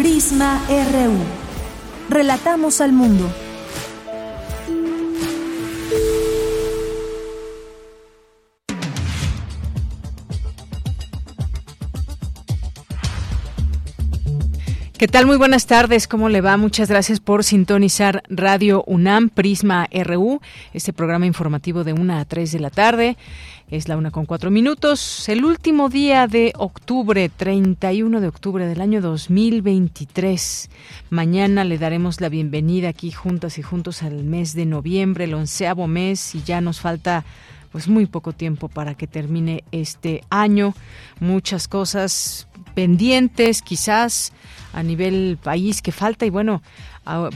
Prisma RU. Relatamos al mundo. ¿Qué tal? Muy buenas tardes. ¿Cómo le va? Muchas gracias por sintonizar Radio UNAM Prisma RU, este programa informativo de 1 a 3 de la tarde. Es la una con cuatro minutos. El último día de octubre, 31 de octubre del año 2023. Mañana le daremos la bienvenida aquí juntas y juntos al mes de noviembre, el onceavo mes, y ya nos falta pues muy poco tiempo para que termine este año. Muchas cosas pendientes, quizás a nivel país que falta y bueno,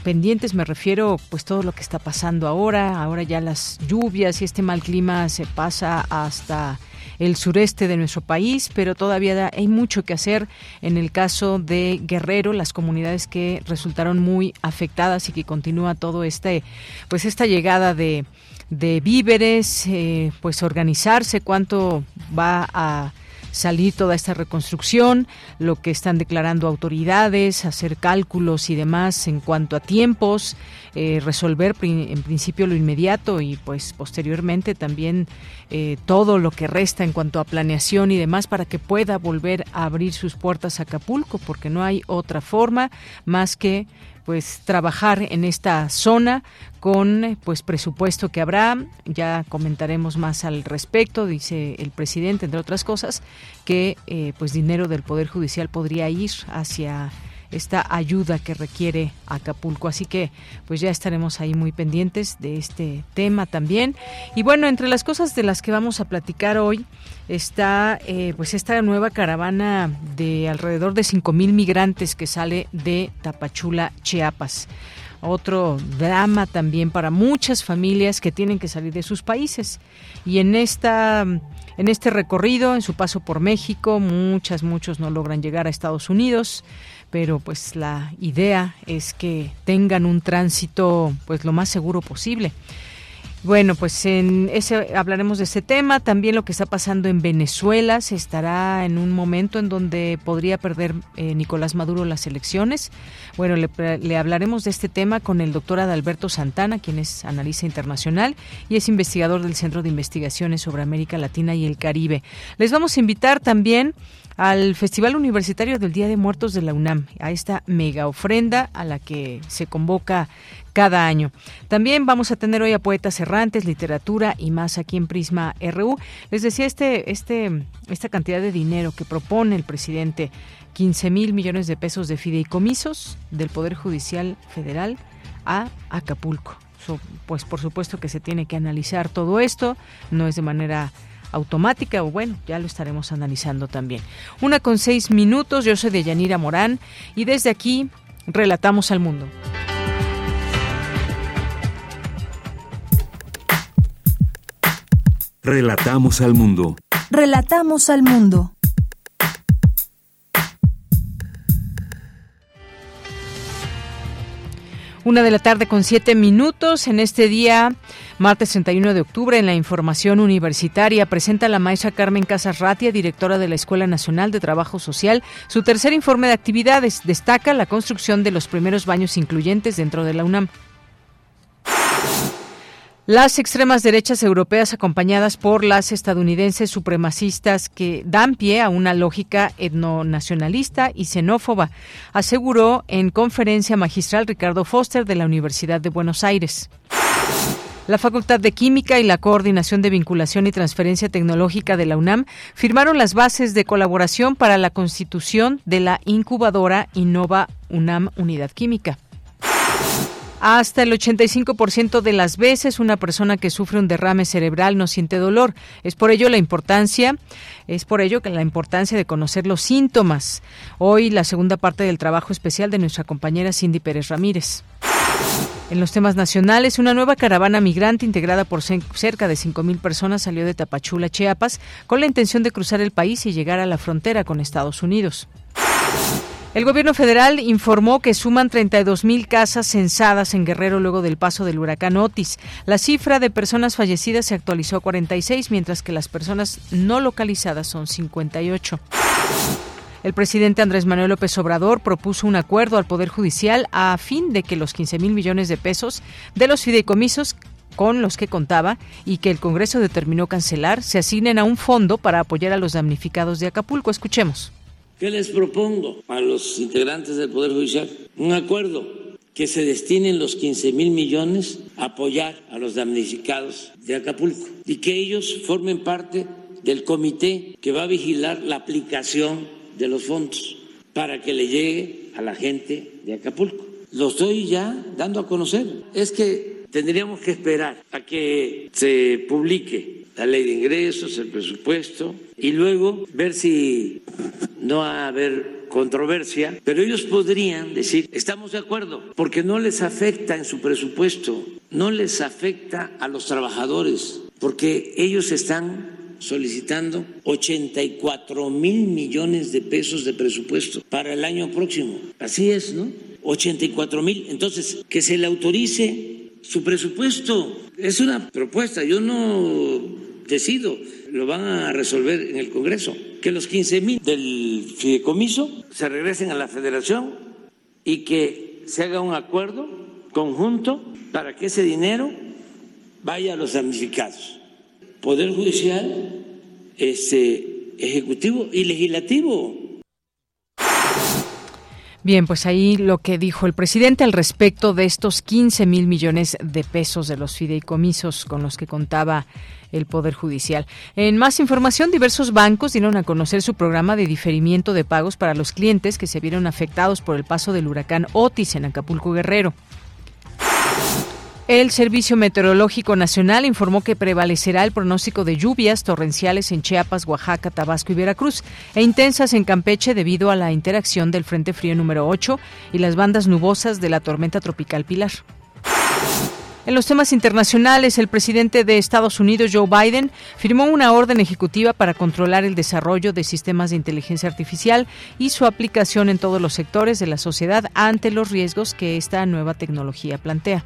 pendientes me refiero pues todo lo que está pasando ahora, ahora ya las lluvias y este mal clima se pasa hasta el sureste de nuestro país, pero todavía hay mucho que hacer. En el caso de Guerrero, las comunidades que resultaron muy afectadas y que continúa todo este pues esta llegada de de víveres, eh, pues organizarse, cuánto va a salir toda esta reconstrucción, lo que están declarando autoridades, hacer cálculos y demás en cuanto a tiempos, eh, resolver en principio lo inmediato y pues posteriormente también eh, todo lo que resta en cuanto a planeación y demás para que pueda volver a abrir sus puertas a Acapulco, porque no hay otra forma más que pues trabajar en esta zona con pues presupuesto que habrá ya comentaremos más al respecto dice el presidente entre otras cosas que eh, pues dinero del poder judicial podría ir hacia esta ayuda que requiere Acapulco. Así que pues ya estaremos ahí muy pendientes de este tema también. Y bueno, entre las cosas de las que vamos a platicar hoy está eh, pues esta nueva caravana de alrededor de mil migrantes que sale de Tapachula, Chiapas otro drama también para muchas familias que tienen que salir de sus países. Y en esta en este recorrido, en su paso por México, muchas muchos no logran llegar a Estados Unidos pero pues la idea es que tengan un tránsito pues lo más seguro posible. Bueno, pues en ese hablaremos de ese tema, también lo que está pasando en Venezuela, se estará en un momento en donde podría perder eh, Nicolás Maduro las elecciones. Bueno, le, le, hablaremos de este tema con el doctor Adalberto Santana, quien es analista internacional y es investigador del Centro de Investigaciones sobre América Latina y el Caribe. Les vamos a invitar también al Festival Universitario del Día de Muertos de la UNAM, a esta mega ofrenda a la que se convoca cada año. También vamos a tener hoy a poetas errantes, literatura y más aquí en Prisma RU. Les decía este, este, esta cantidad de dinero que propone el presidente, 15 mil millones de pesos de fideicomisos del Poder Judicial Federal a Acapulco. pues por supuesto que se tiene que analizar todo esto, no es de manera automática o bueno, ya lo estaremos analizando también. Una con seis minutos, yo soy de Yanira Morán y desde aquí relatamos al mundo. Relatamos al mundo. Relatamos al mundo. Una de la tarde con siete minutos en este día Martes 31 de octubre, en la información universitaria, presenta la maestra Carmen Casas Ratia, directora de la Escuela Nacional de Trabajo Social, su tercer informe de actividades. Destaca la construcción de los primeros baños incluyentes dentro de la UNAM. Las extremas derechas europeas acompañadas por las estadounidenses supremacistas que dan pie a una lógica etnonacionalista y xenófoba, aseguró en conferencia magistral Ricardo Foster de la Universidad de Buenos Aires. La Facultad de Química y la Coordinación de Vinculación y Transferencia Tecnológica de la UNAM firmaron las bases de colaboración para la constitución de la incubadora Innova UNAM Unidad Química. Hasta el 85% de las veces una persona que sufre un derrame cerebral no siente dolor. Es por ello la importancia, es por ello que la importancia de conocer los síntomas. Hoy la segunda parte del trabajo especial de nuestra compañera Cindy Pérez Ramírez. En los temas nacionales, una nueva caravana migrante integrada por cerca de 5.000 personas salió de Tapachula, Chiapas, con la intención de cruzar el país y llegar a la frontera con Estados Unidos. El gobierno federal informó que suman 32.000 casas censadas en Guerrero luego del paso del huracán Otis. La cifra de personas fallecidas se actualizó a 46, mientras que las personas no localizadas son 58. El presidente Andrés Manuel López Obrador propuso un acuerdo al Poder Judicial a fin de que los 15 mil millones de pesos de los fideicomisos con los que contaba y que el Congreso determinó cancelar se asignen a un fondo para apoyar a los damnificados de Acapulco. Escuchemos. ¿Qué les propongo a los integrantes del Poder Judicial? Un acuerdo que se destinen los 15 mil millones a apoyar a los damnificados de Acapulco y que ellos formen parte del comité que va a vigilar la aplicación de los fondos para que le llegue a la gente de Acapulco. Lo estoy ya dando a conocer. Es que tendríamos que esperar a que se publique la ley de ingresos, el presupuesto, y luego ver si no va a haber controversia, pero ellos podrían decir, estamos de acuerdo, porque no les afecta en su presupuesto, no les afecta a los trabajadores, porque ellos están solicitando 84 mil millones de pesos de presupuesto para el año próximo. Así es, ¿no? 84 mil. Entonces, que se le autorice su presupuesto. Es una propuesta. Yo no decido, lo van a resolver en el Congreso, que los 15 mil del fideicomiso se regresen a la federación y que se haga un acuerdo conjunto para que ese dinero vaya a los damnificados. Poder judicial, este, ejecutivo y legislativo. Bien, pues ahí lo que dijo el presidente al respecto de estos 15 mil millones de pesos de los fideicomisos con los que contaba el Poder Judicial. En más información, diversos bancos dieron a conocer su programa de diferimiento de pagos para los clientes que se vieron afectados por el paso del huracán Otis en Acapulco Guerrero. El Servicio Meteorológico Nacional informó que prevalecerá el pronóstico de lluvias torrenciales en Chiapas, Oaxaca, Tabasco y Veracruz e intensas en Campeche debido a la interacción del Frente Frío número 8 y las bandas nubosas de la tormenta tropical Pilar. En los temas internacionales, el presidente de Estados Unidos, Joe Biden, firmó una orden ejecutiva para controlar el desarrollo de sistemas de inteligencia artificial y su aplicación en todos los sectores de la sociedad ante los riesgos que esta nueva tecnología plantea.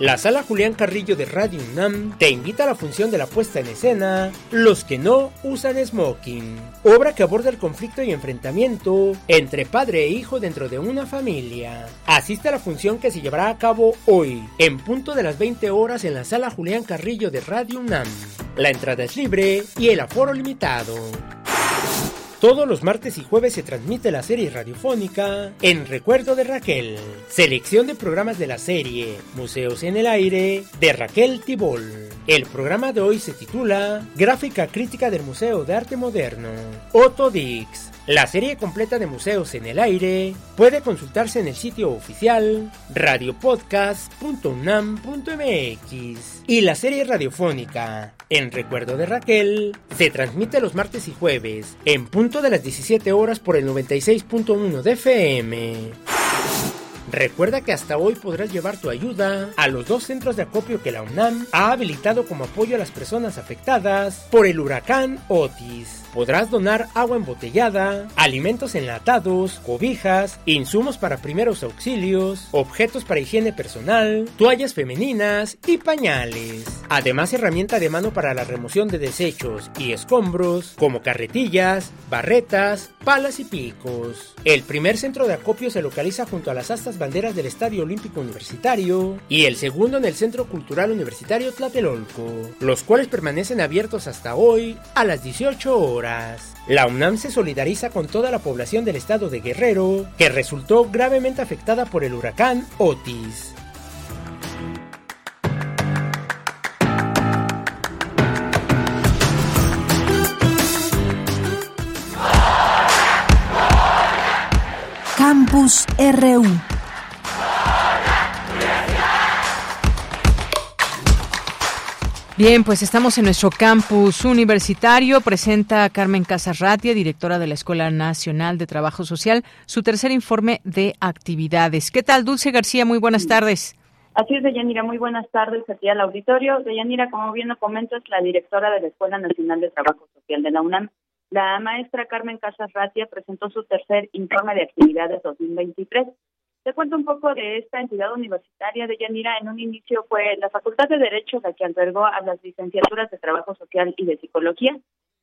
La sala Julián Carrillo de Radio UNAM te invita a la función de la puesta en escena Los que no usan smoking, obra que aborda el conflicto y enfrentamiento entre padre e hijo dentro de una familia. Asiste a la función que se llevará a cabo hoy, en punto de las 20 horas en la sala Julián Carrillo de Radio UNAM. La entrada es libre y el aforo limitado. Todos los martes y jueves se transmite la serie radiofónica En Recuerdo de Raquel, selección de programas de la serie Museos en el Aire de Raquel Tibol. El programa de hoy se titula Gráfica Crítica del Museo de Arte Moderno, Otto Dix. La serie completa de Museos en el Aire puede consultarse en el sitio oficial radiopodcast.unam.mx y la serie radiofónica En Recuerdo de Raquel se transmite los martes y jueves en punto de las 17 horas por el 96.1 de FM. Recuerda que hasta hoy podrás llevar tu ayuda a los dos centros de acopio que la UNAM ha habilitado como apoyo a las personas afectadas por el huracán Otis. Podrás donar agua embotellada, alimentos enlatados, cobijas, insumos para primeros auxilios, objetos para higiene personal, toallas femeninas y pañales. Además, herramienta de mano para la remoción de desechos y escombros, como carretillas, barretas, palas y picos. El primer centro de acopio se localiza junto a las astas banderas del Estadio Olímpico Universitario y el segundo en el Centro Cultural Universitario Tlatelolco, los cuales permanecen abiertos hasta hoy a las 18 horas. La UNAM se solidariza con toda la población del estado de Guerrero, que resultó gravemente afectada por el huracán Otis. Campus RU Bien, pues estamos en nuestro campus universitario. Presenta Carmen Casarratia, directora de la Escuela Nacional de Trabajo Social, su tercer informe de actividades. ¿Qué tal, Dulce García? Muy buenas tardes. Así es, Deyanira, muy buenas tardes aquí al auditorio. Deyanira, como bien lo comento, es la directora de la Escuela Nacional de Trabajo Social de la UNAM. La maestra Carmen Casas Ratia presentó su tercer informe de actividades 2023. Te cuento un poco de esta entidad universitaria de Yanira. En un inicio fue la Facultad de Derecho la que albergó a las licenciaturas de Trabajo Social y de Psicología.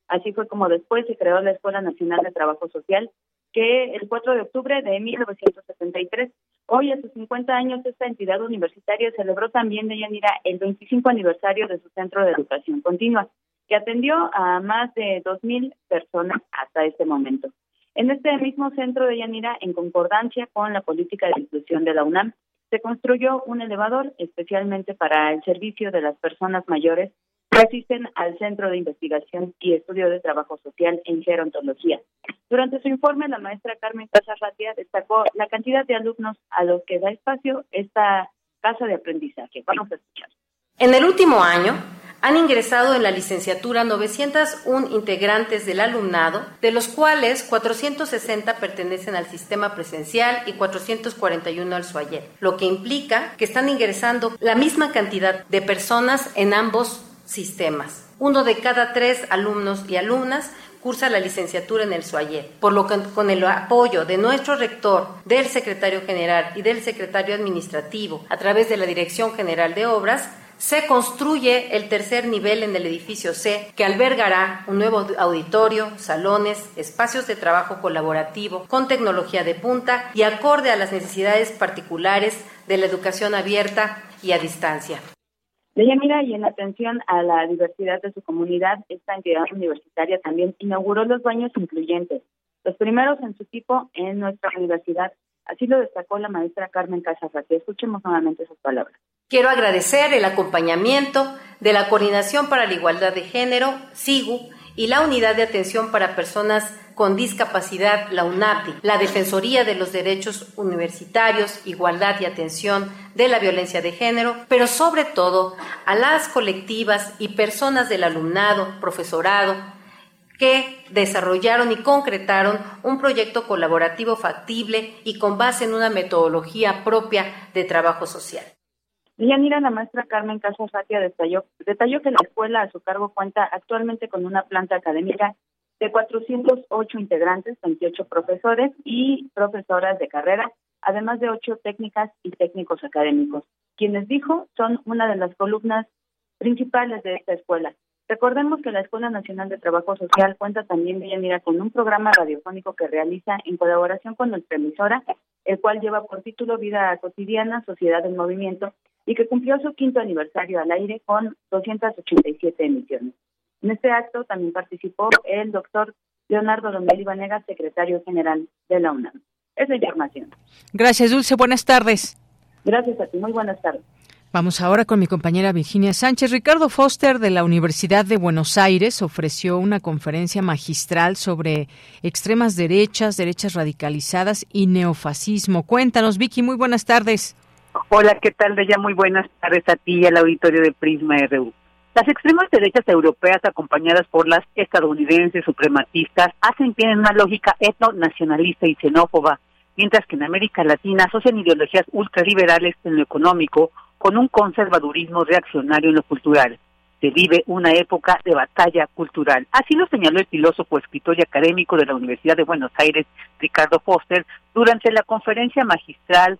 Así fue como después se creó la Escuela Nacional de Trabajo Social, que el 4 de octubre de 1973, hoy a sus 50 años, esta entidad universitaria celebró también de Yanira el 25 aniversario de su Centro de Educación Continua que atendió a más de 2.000 personas hasta este momento. En este mismo centro de Yanira, en concordancia con la política de inclusión de la UNAM, se construyó un elevador especialmente para el servicio de las personas mayores que asisten al Centro de Investigación y Estudio de Trabajo Social en Gerontología. Durante su informe, la maestra Carmen Casarratia destacó la cantidad de alumnos a los que da espacio esta casa de aprendizaje. Vamos a escuchar. En el último año, han ingresado en la licenciatura 901 integrantes del alumnado, de los cuales 460 pertenecen al sistema presencial y 441 al SUAYER, lo que implica que están ingresando la misma cantidad de personas en ambos sistemas. Uno de cada tres alumnos y alumnas cursa la licenciatura en el SUAYER, por lo que con el apoyo de nuestro rector, del secretario general y del secretario administrativo, a través de la Dirección General de Obras, se construye el tercer nivel en el edificio C, que albergará un nuevo auditorio, salones, espacios de trabajo colaborativo con tecnología de punta y acorde a las necesidades particulares de la educación abierta y a distancia. mira y en atención a la diversidad de su comunidad, esta entidad universitaria también inauguró los baños incluyentes, los primeros en su tipo en nuestra universidad. Así lo destacó la maestra Carmen Casafati. Escuchemos nuevamente sus palabras. Quiero agradecer el acompañamiento de la Coordinación para la Igualdad de Género, SIGU, y la Unidad de Atención para Personas con Discapacidad, la UNAPI, la Defensoría de los Derechos Universitarios, Igualdad y Atención de la Violencia de Género, pero sobre todo a las colectivas y personas del alumnado, profesorado, que desarrollaron y concretaron un proyecto colaborativo factible y con base en una metodología propia de trabajo social. Yanira, la maestra Carmen Casas detalló, detalló que la escuela a su cargo cuenta actualmente con una planta académica de 408 integrantes, 28 profesores y profesoras de carrera, además de ocho técnicas y técnicos académicos, quienes dijo son una de las columnas principales de esta escuela. Recordemos que la Escuela Nacional de Trabajo Social cuenta también, Yanira, con un programa radiofónico que realiza en colaboración con nuestra emisora, el cual lleva por título Vida Cotidiana, Sociedad en Movimiento, y que cumplió su quinto aniversario al aire con 287 emisiones. En este acto también participó el doctor Leonardo Lomeli Vanegas, secretario general de la UNAM. Es la información. Gracias, Dulce. Buenas tardes. Gracias a ti. Muy buenas tardes. Vamos ahora con mi compañera Virginia Sánchez. Ricardo Foster de la Universidad de Buenos Aires ofreció una conferencia magistral sobre extremas derechas, derechas radicalizadas y neofascismo. Cuéntanos, Vicky, muy buenas tardes. Hola, ¿qué tal, Bella? Muy buenas tardes a ti y al auditorio de Prisma RU. Las extremas derechas europeas, acompañadas por las estadounidenses suprematistas, hacen pie en una lógica etno-nacionalista y xenófoba, mientras que en América Latina asocian ideologías ultraliberales en lo económico con un conservadurismo reaccionario en lo cultural. Se vive una época de batalla cultural. Así lo señaló el filósofo, escritor y académico de la Universidad de Buenos Aires, Ricardo Foster, durante la conferencia magistral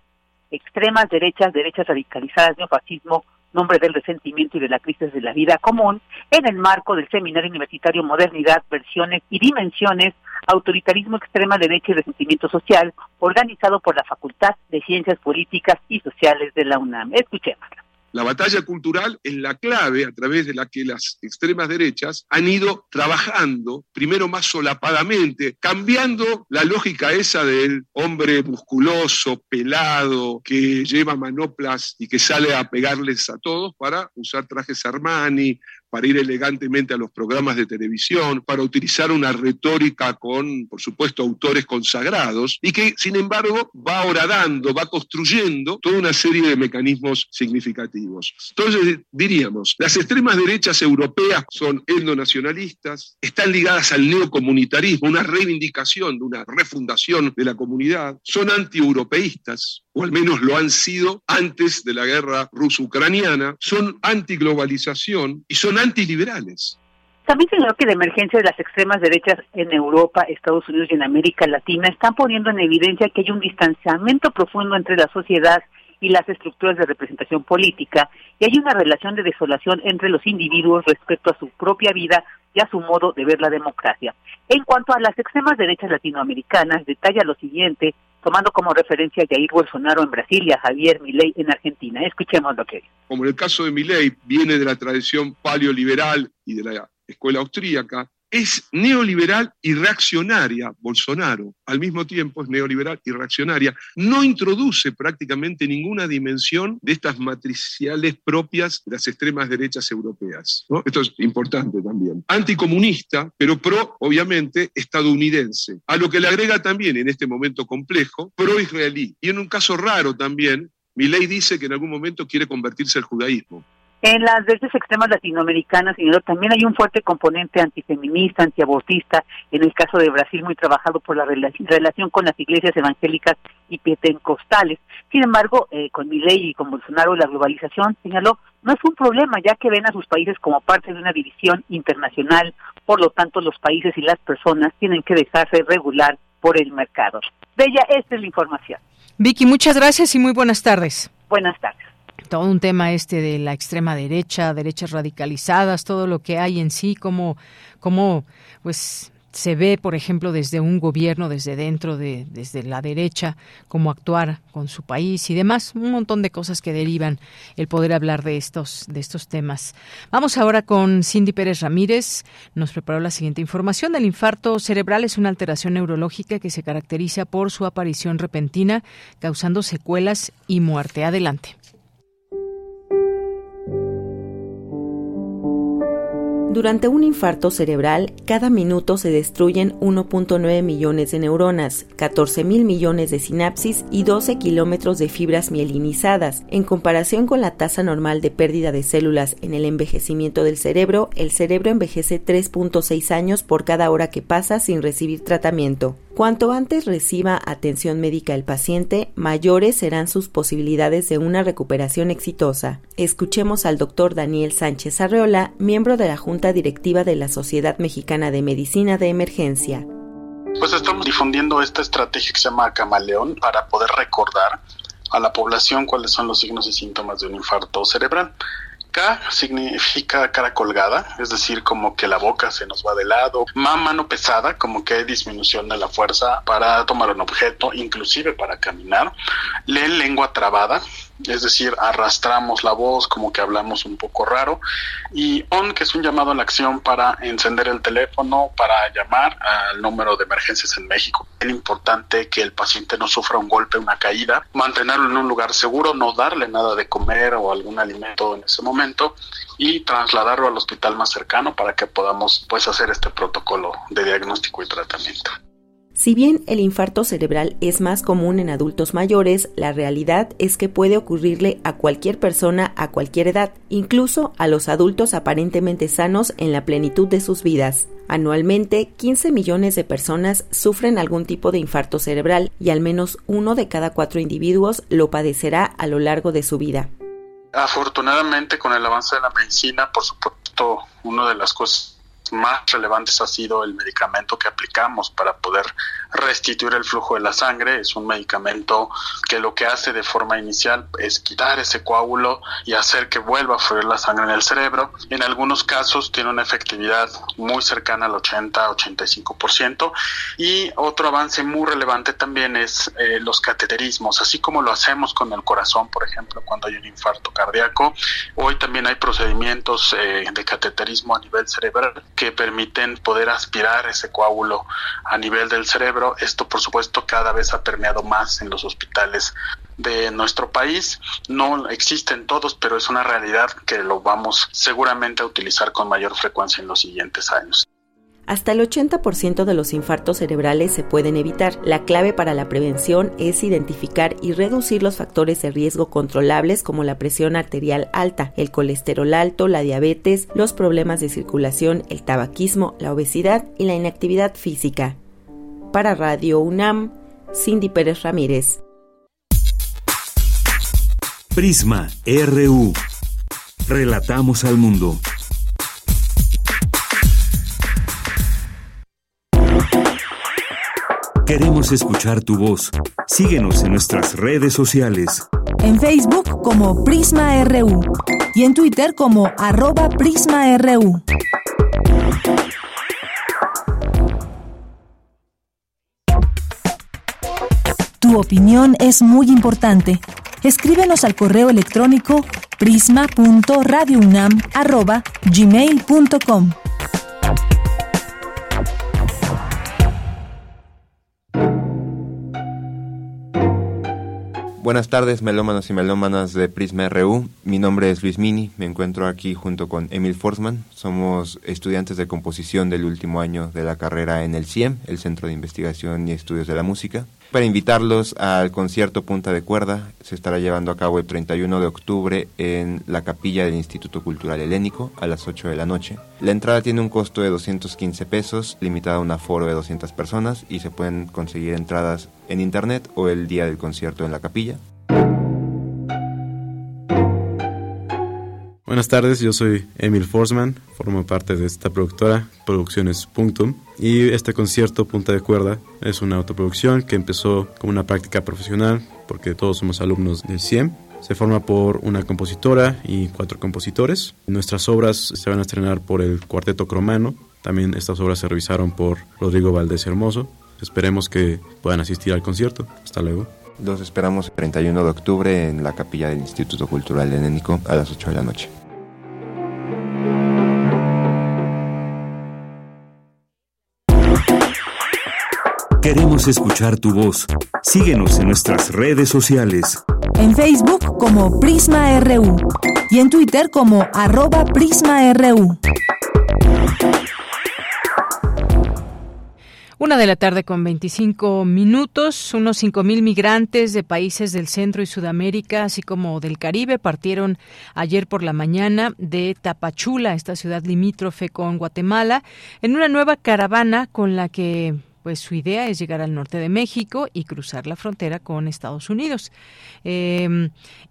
extremas derechas, derechas radicalizadas, neofascismo, nombre del resentimiento y de la crisis de la vida común, en el marco del Seminario Universitario Modernidad, Versiones y Dimensiones, Autoritarismo, Extrema Derecha y Resentimiento Social, organizado por la Facultad de Ciencias Políticas y Sociales de la UNAM. Escuchémoslo. La batalla cultural es la clave a través de la que las extremas derechas han ido trabajando, primero más solapadamente, cambiando la lógica esa del hombre musculoso, pelado, que lleva manoplas y que sale a pegarles a todos para usar trajes Armani, para ir elegantemente a los programas de televisión, para utilizar una retórica con, por supuesto, autores consagrados, y que, sin embargo, va horadando, va construyendo toda una serie de mecanismos significativos. Entonces, diríamos, las extremas derechas europeas son etnonacionalistas, están ligadas al neocomunitarismo, una reivindicación de una refundación de la comunidad, son antieuropeístas, o al menos lo han sido antes de la guerra ruso-ucraniana, son antiglobalización y son antiliberales. También señaló que la emergencia de las extremas derechas en Europa, Estados Unidos y en América Latina están poniendo en evidencia que hay un distanciamiento profundo entre la sociedad y las estructuras de representación política y hay una relación de desolación entre los individuos respecto a su propia vida y a su modo de ver la democracia. En cuanto a las extremas derechas latinoamericanas, detalla lo siguiente, tomando como referencia a Jair Bolsonaro en Brasil y a Javier Milei en Argentina. Escuchemos lo que dice. Como en el caso de Milei, viene de la tradición paleoliberal y de la escuela austríaca, es neoliberal y reaccionaria, Bolsonaro, al mismo tiempo es neoliberal y reaccionaria, no introduce prácticamente ninguna dimensión de estas matriciales propias de las extremas derechas europeas. Esto es importante también. Anticomunista, pero pro, obviamente, estadounidense, a lo que le agrega también en este momento complejo, pro-israelí. Y en un caso raro también, mi ley dice que en algún momento quiere convertirse al judaísmo. En las derechas extremas latinoamericanas, señor, también hay un fuerte componente antifeminista, antiabortista, en el caso de Brasil muy trabajado por la relación con las iglesias evangélicas y pentecostales. Sin embargo, eh, con ley y con Bolsonaro la globalización, señaló, no es un problema, ya que ven a sus países como parte de una división internacional, por lo tanto los países y las personas tienen que dejarse regular por el mercado. Bella, esta es la información. Vicky, muchas gracias y muy buenas tardes. Buenas tardes todo un tema este de la extrema derecha, derechas radicalizadas, todo lo que hay en sí, como, como pues se ve, por ejemplo, desde un gobierno, desde dentro, de, desde la derecha, cómo actuar con su país y demás, un montón de cosas que derivan el poder hablar de estos, de estos temas. Vamos ahora con Cindy Pérez Ramírez. Nos preparó la siguiente información. El infarto cerebral es una alteración neurológica que se caracteriza por su aparición repentina, causando secuelas y muerte. Adelante. Durante un infarto cerebral, cada minuto se destruyen 1.9 millones de neuronas, 14 mil millones de sinapsis y 12 kilómetros de fibras mielinizadas. En comparación con la tasa normal de pérdida de células en el envejecimiento del cerebro, el cerebro envejece 3.6 años por cada hora que pasa sin recibir tratamiento. Cuanto antes reciba atención médica el paciente, mayores serán sus posibilidades de una recuperación exitosa. Escuchemos al doctor Daniel Sánchez Arreola, miembro de la Junta Directiva de la Sociedad Mexicana de Medicina de Emergencia. Pues estamos difundiendo esta estrategia que se llama Camaleón para poder recordar a la población cuáles son los signos y síntomas de un infarto cerebral. K significa cara colgada, es decir, como que la boca se nos va de lado. Ma, mano pesada, como que hay disminución de la fuerza para tomar un objeto, inclusive para caminar. Le, lengua trabada, es decir, arrastramos la voz, como que hablamos un poco raro, y on, que es un llamado a la acción para encender el teléfono, para llamar al número de emergencias en México. Es importante que el paciente no sufra un golpe, una caída, mantenerlo en un lugar seguro, no darle nada de comer o algún alimento en ese momento y trasladarlo al hospital más cercano para que podamos pues hacer este protocolo de diagnóstico y tratamiento. Si bien el infarto cerebral es más común en adultos mayores, la realidad es que puede ocurrirle a cualquier persona a cualquier edad, incluso a los adultos aparentemente sanos en la plenitud de sus vidas. Anualmente, 15 millones de personas sufren algún tipo de infarto cerebral y al menos uno de cada cuatro individuos lo padecerá a lo largo de su vida. Afortunadamente, con el avance de la medicina, por supuesto, una de las cosas más relevantes ha sido el medicamento que aplicamos para poder restituir el flujo de la sangre. Es un medicamento que lo que hace de forma inicial es quitar ese coágulo y hacer que vuelva a fluir la sangre en el cerebro. En algunos casos tiene una efectividad muy cercana al 80-85%. Y otro avance muy relevante también es eh, los cateterismos, así como lo hacemos con el corazón, por ejemplo, cuando hay un infarto cardíaco. Hoy también hay procedimientos eh, de cateterismo a nivel cerebral que permiten poder aspirar ese coágulo a nivel del cerebro. Esto, por supuesto, cada vez ha permeado más en los hospitales de nuestro país. No existen todos, pero es una realidad que lo vamos seguramente a utilizar con mayor frecuencia en los siguientes años. Hasta el 80% de los infartos cerebrales se pueden evitar. La clave para la prevención es identificar y reducir los factores de riesgo controlables como la presión arterial alta, el colesterol alto, la diabetes, los problemas de circulación, el tabaquismo, la obesidad y la inactividad física. Para Radio UNAM, Cindy Pérez Ramírez. Prisma RU. Relatamos al mundo. Queremos escuchar tu voz. Síguenos en nuestras redes sociales. En Facebook como Prisma RU y en Twitter como arroba PrismaRU. Tu opinión es muy importante. Escríbenos al correo electrónico prisma.radiounam@gmail.com. Buenas tardes, melómanos y melómanas de Prisma RU. Mi nombre es Luis Mini, me encuentro aquí junto con Emil Forsman. Somos estudiantes de composición del último año de la carrera en el CIEM, el Centro de Investigación y Estudios de la Música. Para invitarlos al concierto Punta de Cuerda, se estará llevando a cabo el 31 de octubre en la capilla del Instituto Cultural Helénico a las 8 de la noche. La entrada tiene un costo de 215 pesos, limitada a un aforo de 200 personas y se pueden conseguir entradas en internet o el día del concierto en la capilla. Buenas tardes, yo soy Emil Forsman, formo parte de esta productora, Producciones Punctum, y este concierto Punta de Cuerda es una autoproducción que empezó como una práctica profesional, porque todos somos alumnos del CIEM. Se forma por una compositora y cuatro compositores. Nuestras obras se van a estrenar por el Cuarteto Cromano. También estas obras se revisaron por Rodrigo Valdés Hermoso. Esperemos que puedan asistir al concierto. Hasta luego. Los esperamos el 31 de octubre en la capilla del Instituto Cultural Helénico a las 8 de la noche. Queremos escuchar tu voz. Síguenos en nuestras redes sociales. En Facebook como Prisma RU y en Twitter como arroba PrismaRU. Una de la tarde con 25 minutos, unos 5.000 migrantes de países del Centro y Sudamérica, así como del Caribe, partieron ayer por la mañana de Tapachula, esta ciudad limítrofe con Guatemala, en una nueva caravana con la que pues su idea es llegar al norte de México y cruzar la frontera con Estados Unidos. Em,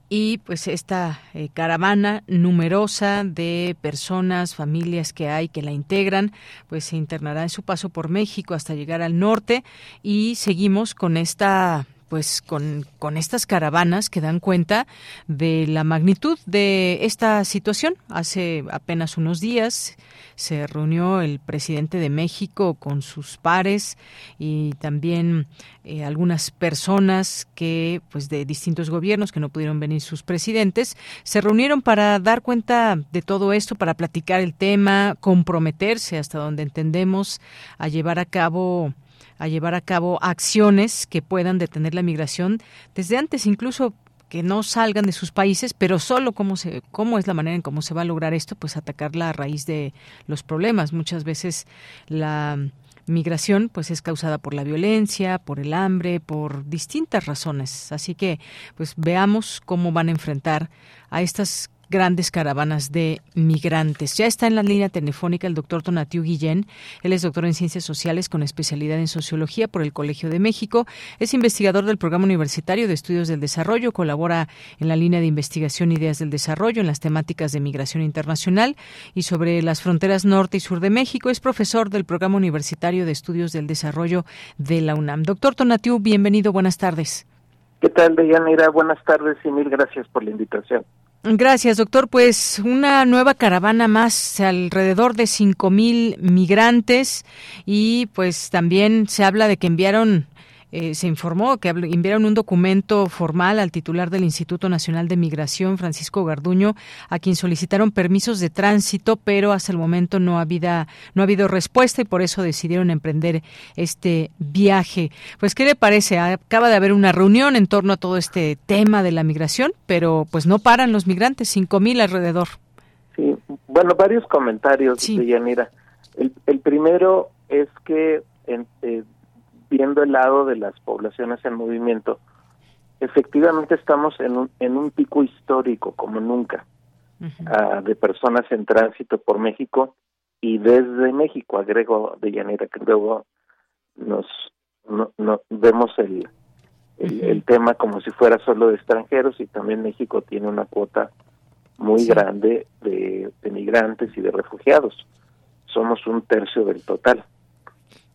y pues esta eh, caravana numerosa de personas, familias que hay que la integran, pues se internará en su paso por México hasta llegar al norte y seguimos con esta pues con, con estas caravanas que dan cuenta de la magnitud de esta situación. Hace apenas unos días se reunió el presidente de México con sus pares y también eh, algunas personas que, pues, de distintos gobiernos que no pudieron venir sus presidentes, se reunieron para dar cuenta de todo esto, para platicar el tema, comprometerse hasta donde entendemos a llevar a cabo a llevar a cabo acciones que puedan detener la migración desde antes incluso que no salgan de sus países, pero solo cómo, se, cómo es la manera en cómo se va a lograr esto, pues atacar la raíz de los problemas. Muchas veces la migración pues es causada por la violencia, por el hambre, por distintas razones. Así que pues veamos cómo van a enfrentar a estas grandes caravanas de migrantes. Ya está en la línea telefónica el doctor Tonatiu Guillén. Él es doctor en Ciencias Sociales con especialidad en Sociología por el Colegio de México. Es investigador del Programa Universitario de Estudios del Desarrollo. Colabora en la línea de investigación Ideas del Desarrollo en las temáticas de migración internacional y sobre las fronteras norte y sur de México. Es profesor del Programa Universitario de Estudios del Desarrollo de la UNAM. Doctor Tonatiu, bienvenido. Buenas tardes. ¿Qué tal, Deyanira? Buenas tardes y mil gracias por la invitación. Gracias, doctor. Pues una nueva caravana más, alrededor de cinco mil migrantes y pues también se habla de que enviaron eh, se informó que enviaron un documento formal al titular del Instituto Nacional de Migración, Francisco Garduño, a quien solicitaron permisos de tránsito, pero hasta el momento no ha habido, no ha habido respuesta y por eso decidieron emprender este viaje. Pues, ¿qué le parece? Acaba de haber una reunión en torno a todo este tema de la migración, pero pues no paran los migrantes, cinco mil alrededor. Sí, bueno, varios comentarios de Yanira. El, el primero es que en, eh, viendo el lado de las poblaciones en movimiento, efectivamente estamos en un, en un pico histórico como nunca ah, de personas en tránsito por México y desde México, agrego de llanera, que luego nos no, vemos el, el, tema como si fuera solo de extranjeros y también México tiene una cuota muy grande de, de migrantes y de refugiados. Somos un tercio del total.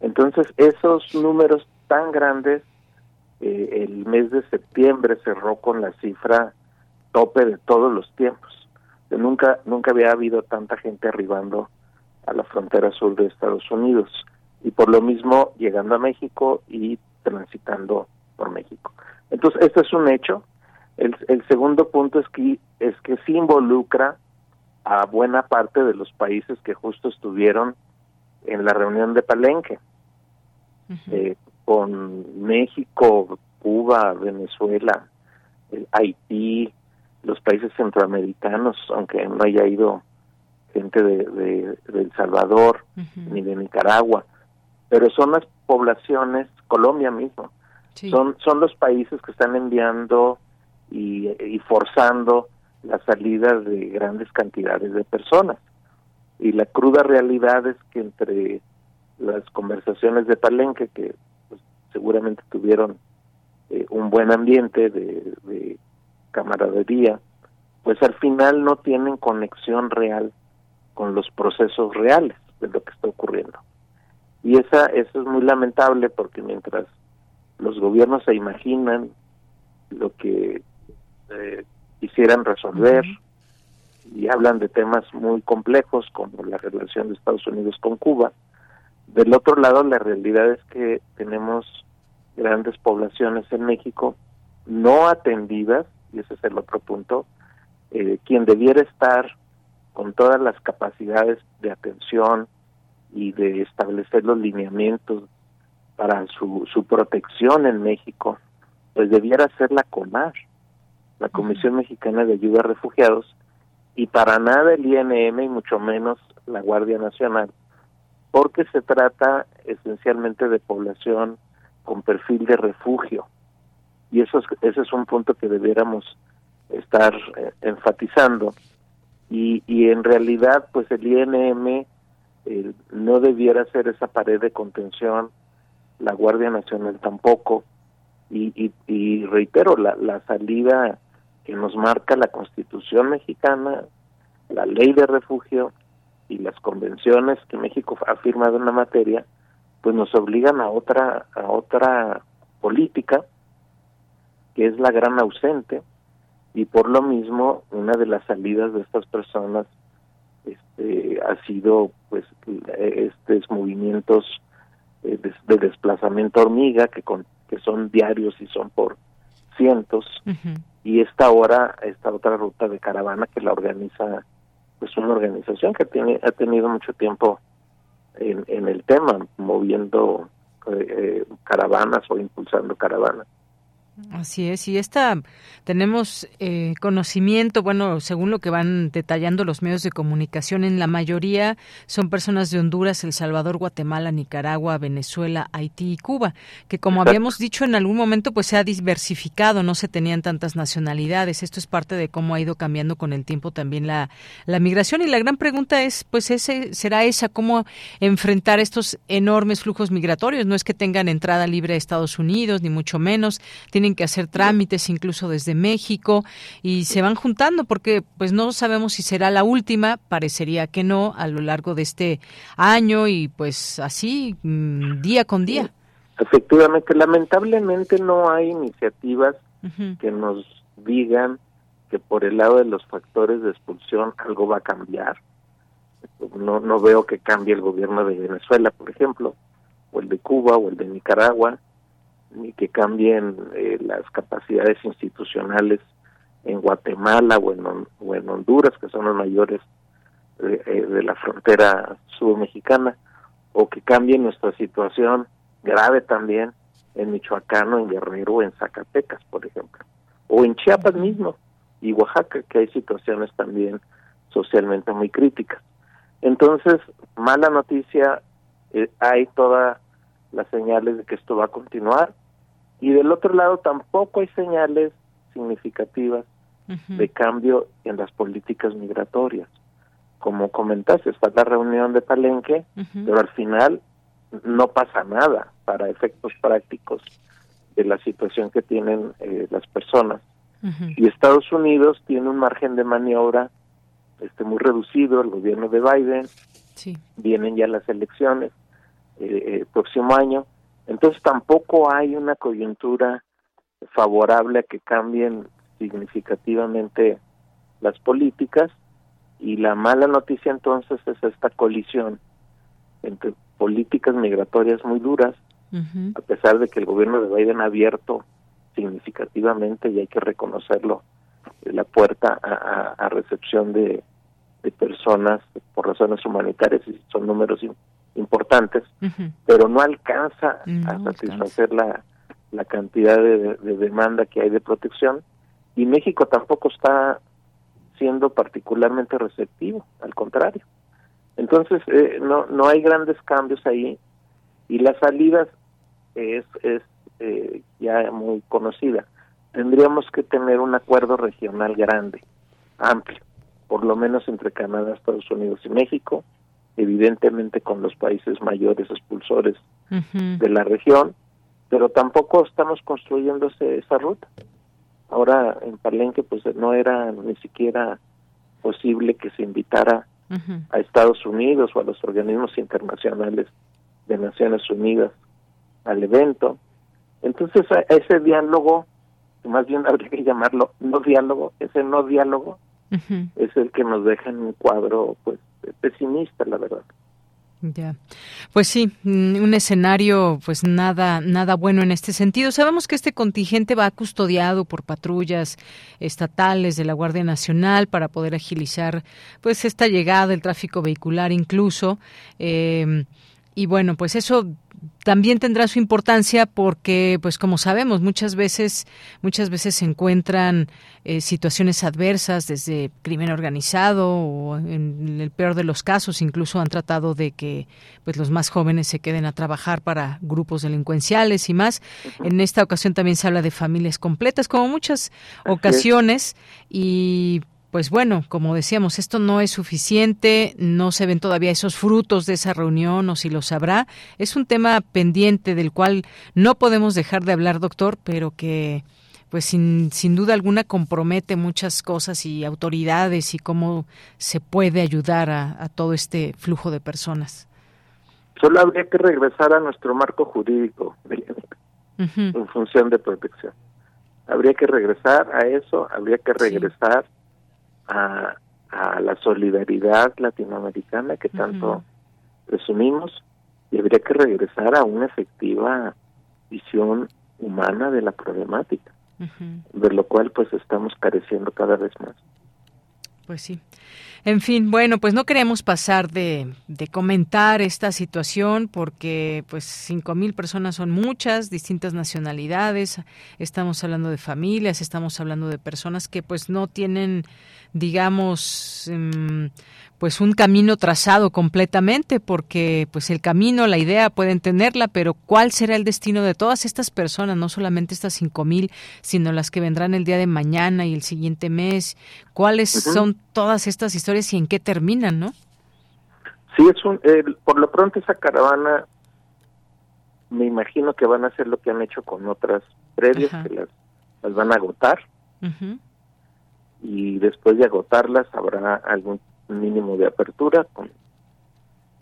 Entonces, esos números tan grandes, eh, el mes de septiembre cerró con la cifra tope de todos los tiempos. nunca, nunca había habido tanta gente arribando a la frontera sur de Estados Unidos y por lo mismo llegando a México y transitando por México. Entonces, esto es un hecho. El, el segundo punto es que, es que sí involucra a buena parte de los países que justo estuvieron en la reunión de Palenque eh, con México, Cuba, Venezuela, Haití, los países centroamericanos, aunque no haya ido gente de, de, El Salvador ni de Nicaragua, pero son las poblaciones, Colombia mismo, son, son los países que están enviando y, y forzando la salida de grandes cantidades de personas. Y la cruda realidad es que entre las conversaciones de Palenque, que pues, seguramente tuvieron eh, un buen ambiente de, camaradería, pues al final no tienen conexión real con los procesos reales de lo que está ocurriendo. Y esa, eso es muy lamentable porque mientras los gobiernos se imaginan lo que eh, quisieran resolver y hablan de temas muy complejos como la relación de Estados Unidos con Cuba, del otro lado, la realidad es que tenemos grandes poblaciones en México no atendidas, y ese es el otro punto, eh, quien debiera estar con todas las capacidades de atención y de establecer los lineamientos para su, su protección en México, pues debiera ser la COMAR, la Comisión Mexicana de Ayuda a Refugiados, y para nada el INM y mucho menos la Guardia Nacional, porque se trata esencialmente de población con perfil de refugio. Y eso es, ese es un punto que debiéramos estar eh, enfatizando. Y, y en realidad, pues el INM no debiera ser esa pared de contención, la Guardia Nacional tampoco. Y, y, reitero, la, la salida que nos marca la Constitución mexicana, la ley de refugio y las convenciones que México ha firmado en la materia, pues nos obligan a otra a otra política que es la gran ausente y por lo mismo una de las salidas de estas personas este ha sido pues estos movimientos eh, de, desplazamiento hormiga que con que son diarios y son por cientos y esta hora esta otra ruta de caravana que la organiza es una organización que tiene ha tenido mucho tiempo en, en el tema, moviendo eh, eh, caravanas o impulsando caravanas. Así es, y esta tenemos eh, conocimiento, bueno, según lo que van detallando los medios de comunicación, en la mayoría son personas de Honduras, El Salvador, Guatemala, Nicaragua, Venezuela, Haití y Cuba, que como habíamos dicho en algún momento, pues se ha diversificado, no se tenían tantas nacionalidades. Esto es parte de cómo ha ido cambiando con el tiempo también la, la migración. Y la gran pregunta es, pues, ese será esa, cómo enfrentar estos enormes flujos migratorios. No es que tengan entrada libre a Estados Unidos, ni mucho menos tienen que hacer trámites incluso desde México y se van juntando porque pues no sabemos si será la última, parecería que no a lo largo de este año y pues así mm, día con día. Efectivamente, lamentablemente no hay iniciativas que nos digan que por el lado de los factores de expulsión algo va a cambiar. No, no veo que cambie el gobierno de Venezuela, por ejemplo, o el de Cuba, o el de Nicaragua, ni que cambien eh, las capacidades institucionales en Guatemala o en, Honduras, que son los mayores de, eh, de la frontera sudmexicana, o que cambie nuestra situación grave también en Michoacán o en Guerrero o en Zacatecas, por ejemplo, o en Chiapas mismo y Oaxaca, que hay situaciones también socialmente muy críticas. Entonces, mala noticia, eh, hay todas las señales de que esto va a continuar y del otro lado tampoco hay señales significativas de cambio en las políticas migratorias. Como comentaste, está la reunión de Palenque, pero al final no pasa nada para efectos prácticos de la situación que tienen eh, las personas. Y Estados Unidos tiene un margen de maniobra este muy reducido, el gobierno de Biden, vienen ya las elecciones eh, el próximo año, entonces tampoco hay una coyuntura favorable a que cambien significativamente las políticas y la mala noticia entonces es esta colisión entre políticas migratorias muy duras, a pesar de que el gobierno de Biden ha abierto significativamente, y hay que reconocerlo, la puerta a, recepción de, personas por razones humanitarias, y son números importantes, pero no alcanza a satisfacer la, la cantidad de, de demanda que hay de protección, y México tampoco está siendo particularmente receptivo, al contrario. Entonces, eh, no, no hay grandes cambios ahí y las salidas es, es eh, ya muy conocida. Tendríamos que tener un acuerdo regional grande, amplio, por lo menos entre Canadá, Estados Unidos y México, evidentemente con los países mayores expulsores de la región, pero tampoco estamos construyendo esa ruta. Ahora en Palenque pues no era ni siquiera posible que se invitara a Estados Unidos o a los organismos internacionales de Naciones Unidas al evento. Entonces a ese diálogo, más bien habría que llamarlo no diálogo, ese no diálogo es el que nos deja en un cuadro pues pesimista, la verdad. Ya. Pues sí, mm, un escenario pues nada nada bueno en este sentido. Sabemos que este contingente va custodiado por patrullas estatales de la Guardia Nacional para poder agilizar pues esta llegada del tráfico vehicular incluso eh, y bueno, pues eso también tendrá su importancia porque, pues como sabemos, muchas veces, muchas veces se encuentran eh, situaciones adversas desde crimen organizado o en el peor de los casos incluso han tratado de que, pues los más jóvenes se queden a trabajar para grupos delincuenciales y más. En esta ocasión también se habla de familias completas, como muchas ocasiones y pues bueno, como decíamos, esto no es suficiente, no se ven todavía esos frutos de esa reunión o si los habrá. Es un tema pendiente del cual no podemos dejar de hablar, doctor, pero que pues sin, sin duda alguna compromete muchas cosas y autoridades y cómo se puede ayudar a, todo este flujo de personas. Solo habría que regresar a nuestro marco jurídico en función de protección. Habría que regresar a eso, habría que regresar a, la solidaridad latinoamericana que tanto presumimos y habría que regresar a una efectiva visión humana de la problemática, de lo cual pues estamos careciendo cada vez más. Pues sí. En fin, bueno, pues no queremos pasar de, de comentar esta situación porque pues cinco mil personas son muchas, distintas nacionalidades, estamos hablando de familias, estamos hablando de personas que pues no tienen digamos, em, pues un camino trazado completamente, porque pues el camino, la idea pueden tenerla, pero ¿cuál será el destino de todas estas personas? No solamente estas cinco mil, sino las que vendrán el día de mañana y el siguiente mes. ¿Cuáles son todas estas historias y en qué terminan, no? Sí, es un, por lo pronto esa caravana, me imagino que van a hacer lo que han hecho con otras previas, que las, las, van a agotar y después de agotarlas habrá algún mínimo de apertura con,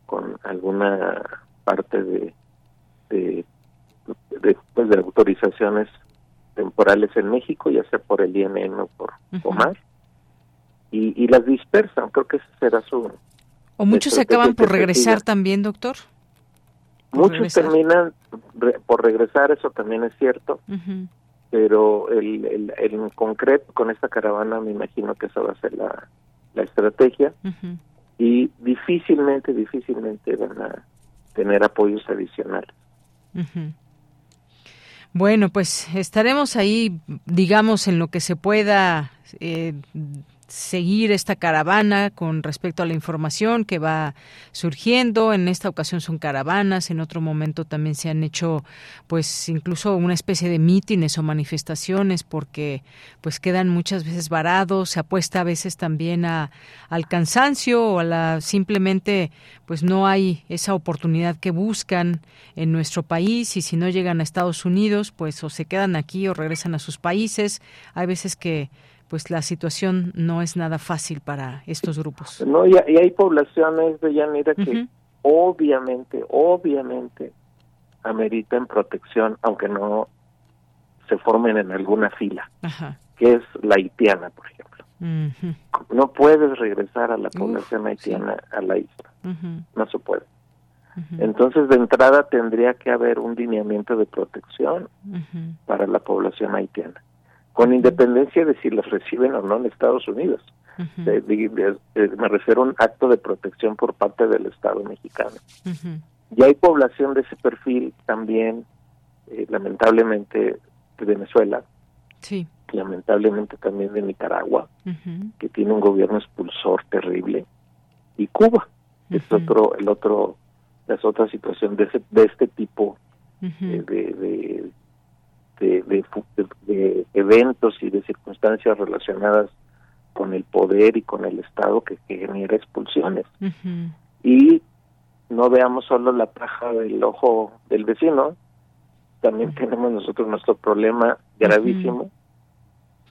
con alguna parte de de, de, pues, de autorizaciones temporales en México, ya sea por el INN o por OMAR, y, y las dispersan, creo que ese será su... ¿O muchos se acaban por regresar también, doctor? Muchos terminan por regresar, eso también es cierto, pero el, el, en concreto con esta caravana me imagino que esa va a ser la, la estrategia y difícilmente, difícilmente van a tener apoyos adicionales. Bueno, pues estaremos ahí, digamos, en lo que se pueda eh, seguir esta caravana con respecto a la información que va surgiendo. En esta ocasión son caravanas, en otro momento también se han hecho pues incluso una especie de mítines o manifestaciones porque pues quedan muchas veces varados, se apuesta a veces también a, al cansancio o a la simplemente pues no hay esa oportunidad que buscan en nuestro país y si no llegan a Estados Unidos pues o se quedan aquí o regresan a sus países. Hay veces que pues la situación no es nada fácil para estos grupos. No, y, hay poblaciones de Yanira que obviamente, obviamente ameritan protección, aunque no se formen en alguna fila, que es la haitiana, por ejemplo. No puedes regresar a la población haitiana a la isla, no se puede. Entonces, de entrada tendría que haber un lineamiento de protección para la población haitiana con independencia de si los reciben o no en Estados Unidos. me refiero a un acto de protección por parte del Estado mexicano. Y hay población de ese perfil también, eh, lamentablemente, de Venezuela, sí. lamentablemente también de Nicaragua, que tiene un gobierno expulsor terrible, y Cuba, es otro, el otro, es otra situación de, ese, de este tipo eh, de, de, eventos y de circunstancias relacionadas con el poder y con el Estado que, genera expulsiones. Y no veamos solo la paja del ojo del vecino, también tenemos nosotros nuestro problema gravísimo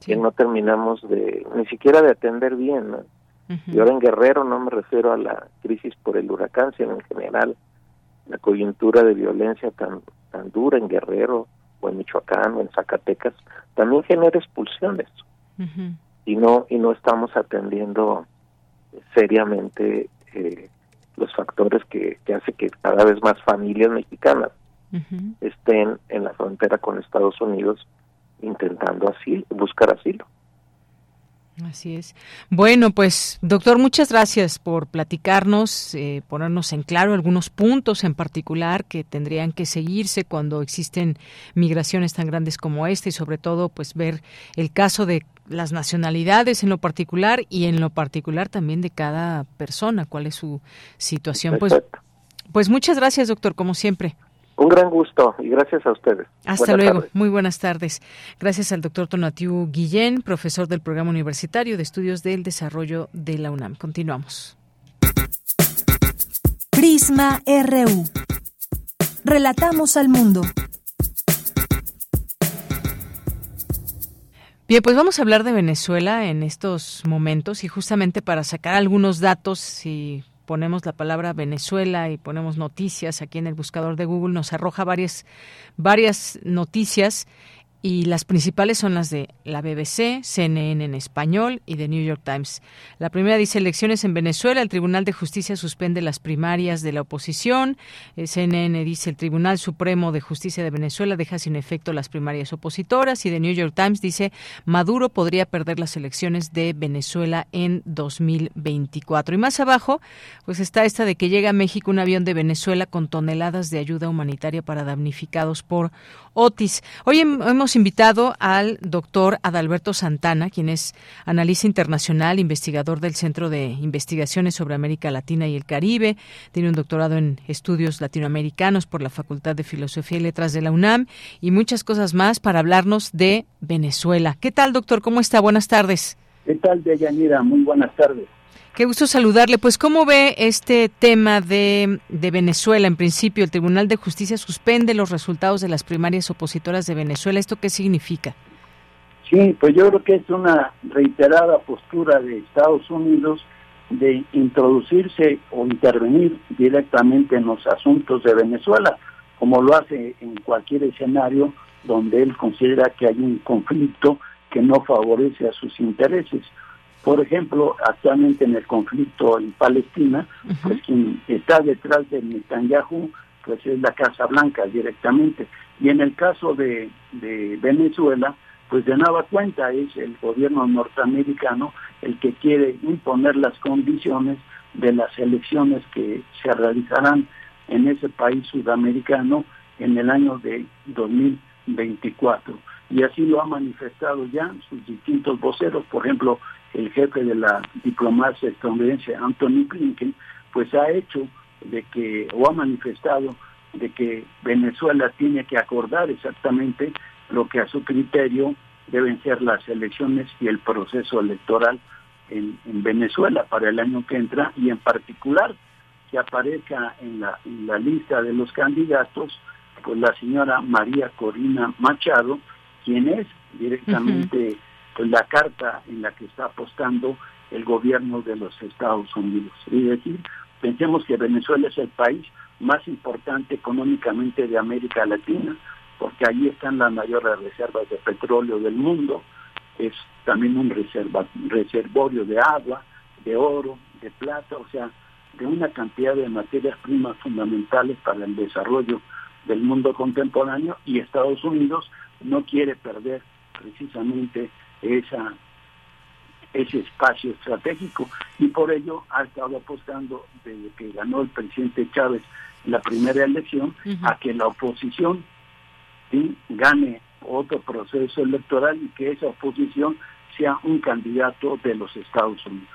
que no terminamos de ni siquiera de atender bien. Y ahora en Guerrero no me refiero a la crisis por el huracán, sino en general la coyuntura de violencia tan tan dura en Guerrero, o en Michoacán o en Zacatecas, también genera expulsiones. Y no y no estamos atendiendo seriamente eh, los factores que, que hace que cada vez más familias mexicanas estén en la frontera con Estados Unidos intentando así buscar asilo. Así es. Bueno, pues doctor, muchas gracias por platicarnos, eh, ponernos en claro algunos puntos en particular que tendrían que seguirse cuando existen migraciones tan grandes como esta y sobre todo pues ver el caso de las nacionalidades en lo particular y en lo particular también de cada persona, cuál es su situación. Pues, pues muchas gracias doctor, como siempre. Un gran gusto y gracias a ustedes. Hasta luego. Muy buenas tardes. Gracias al doctor Tonatiu Guillén, profesor del Programa Universitario de Estudios del Desarrollo de la UNAM. Continuamos. Prisma RU. Relatamos al mundo. Bien, pues vamos a hablar de Venezuela en estos momentos y justamente para sacar algunos datos y ponemos la palabra Venezuela y ponemos noticias aquí en el buscador de Google, nos arroja varias, varias noticias y las principales son las de la BBC, CNN en español y The New York Times. La primera dice elecciones en Venezuela, el Tribunal de Justicia suspende las primarias de la oposición. Eh, CNN dice el Tribunal Supremo de Justicia de Venezuela deja sin efecto las primarias opositoras y The New York Times dice Maduro podría perder las elecciones de Venezuela en 2024. Y más abajo, pues está esta de que llega a México un avión de Venezuela con toneladas de ayuda humanitaria para damnificados por Otis. Hoy hemos invitado al doctor Adalberto Santana, quien es analista internacional, investigador del Centro de Investigaciones sobre América Latina y el Caribe. Tiene un doctorado en estudios latinoamericanos por la Facultad de Filosofía y Letras de la UNAM y muchas cosas más para hablarnos de Venezuela. ¿Qué tal, doctor? ¿Cómo está? Buenas tardes. ¿Qué tal, Deyanira? Muy buenas tardes. Qué gusto saludarle. Pues, ¿cómo ve este tema de, de, Venezuela? En principio, el Tribunal de Justicia suspende los resultados de las primarias opositoras de Venezuela. ¿Esto qué significa? Sí, pues yo creo que es una reiterada postura de Estados Unidos de introducirse o intervenir directamente en los asuntos de Venezuela, como lo hace en cualquier escenario donde él considera que hay un conflicto que no favorece a sus intereses. Por ejemplo, actualmente en el conflicto en Palestina, pues quien está detrás de Netanyahu pues es la Casa Blanca directamente. Y en el caso de, de Venezuela, pues de nada cuenta es el gobierno norteamericano el que quiere imponer las condiciones de las elecciones que se realizarán en ese país sudamericano en el año de 2024. Y así lo ha manifestado ya sus distintos voceros, por ejemplo, el jefe de la diplomacia estadounidense, Anthony Blinken, pues ha hecho de que, o ha manifestado de que Venezuela tiene que acordar exactamente lo que a su criterio deben ser las elecciones y el proceso electoral en, Venezuela para el año que entra y en particular que aparezca en la, lista de los candidatos pues la señora María Corina Machado, quien es directamente pues, la carta en la que está apostando el gobierno de los Estados Unidos. Es decir, pensemos que Venezuela es el país más importante económicamente de América Latina, porque allí están las mayores reservas de petróleo del mundo, es también un reserva, reservorio de agua, de oro, de plata, o sea, de una cantidad de materias primas fundamentales para el desarrollo del mundo contemporáneo y Estados Unidos no quiere perder precisamente esa ese espacio estratégico y por ello ha estado apostando desde que ganó el presidente Chávez la primera elección a que la oposición gane otro proceso electoral y que esa oposición sea un candidato de los Estados Unidos.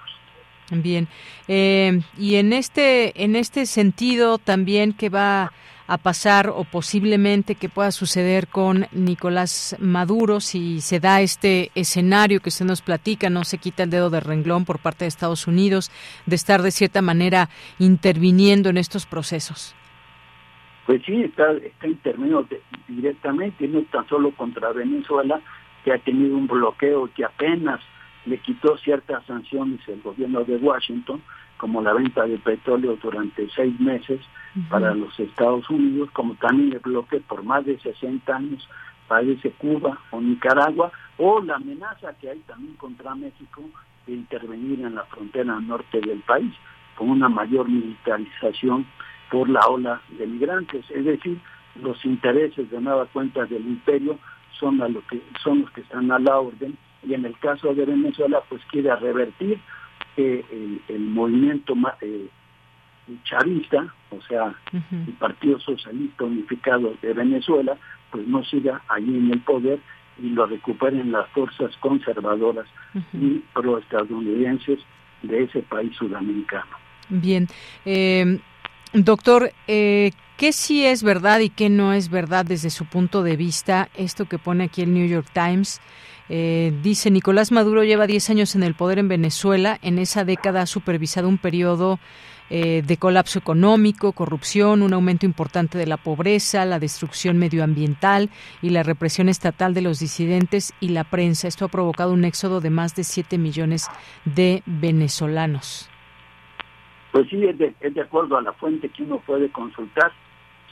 Bien, eh, y en este en este sentido también que va a pasar o posiblemente que pueda suceder con Nicolás Maduro si se da este escenario que usted nos platica, no se quita el dedo de renglón por parte de Estados Unidos de estar de cierta manera interviniendo en estos procesos? Pues sí, está, está interviniendo directamente, no tan solo contra Venezuela, que ha tenido un bloqueo que apenas le quitó ciertas sanciones el gobierno de Washington, como la venta de petróleo durante seis meses para los Estados Unidos, como también el bloque por más de 60 años parece Cuba o Nicaragua, o la amenaza que hay también contra México de intervenir en la frontera norte del país con una mayor militarización por la ola de migrantes. Es decir, los intereses de nueva cuenta del imperio son, a lo que, son los que están a la orden y en el caso de Venezuela pues quiere revertir el, movimiento eh, chavista, o sea, el Partido Socialista Unificado de Venezuela, pues no siga allí en el poder y lo recuperen las fuerzas conservadoras y proestadounidenses de ese país sudamericano. Bien. Eh, doctor, eh, ¿qué sí es verdad y qué no es verdad desde su punto de vista esto que pone aquí el New York Times? Eh, dice Nicolás Maduro lleva 10 años en el poder en Venezuela. En esa década ha supervisado un periodo eh, de colapso económico, corrupción, un aumento importante de la pobreza, la destrucción medioambiental y la represión estatal de los disidentes y la prensa. Esto ha provocado un éxodo de más de 7 millones de venezolanos. Pues sí, es de, es de acuerdo a la fuente que uno puede consultar.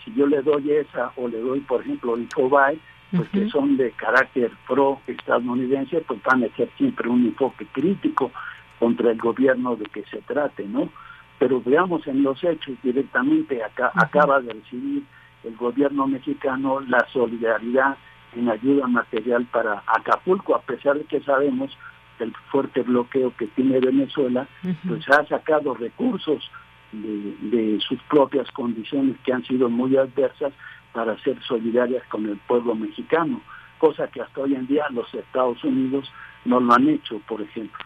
Si yo le doy esa o le doy, por ejemplo, Infobae, pues que son de carácter pro-estadounidense, pues van a ser siempre un enfoque crítico contra el gobierno de que se trate, ¿no? Pero veamos en los hechos directamente, acá, acaba de recibir el gobierno mexicano la solidaridad en ayuda material para Acapulco, a pesar de que sabemos el fuerte bloqueo que tiene Venezuela, pues ha sacado recursos de, de, sus propias condiciones que han sido muy adversas para ser solidarias con el pueblo mexicano, cosa que hasta hoy en día los Estados Unidos no lo han hecho, por ejemplo.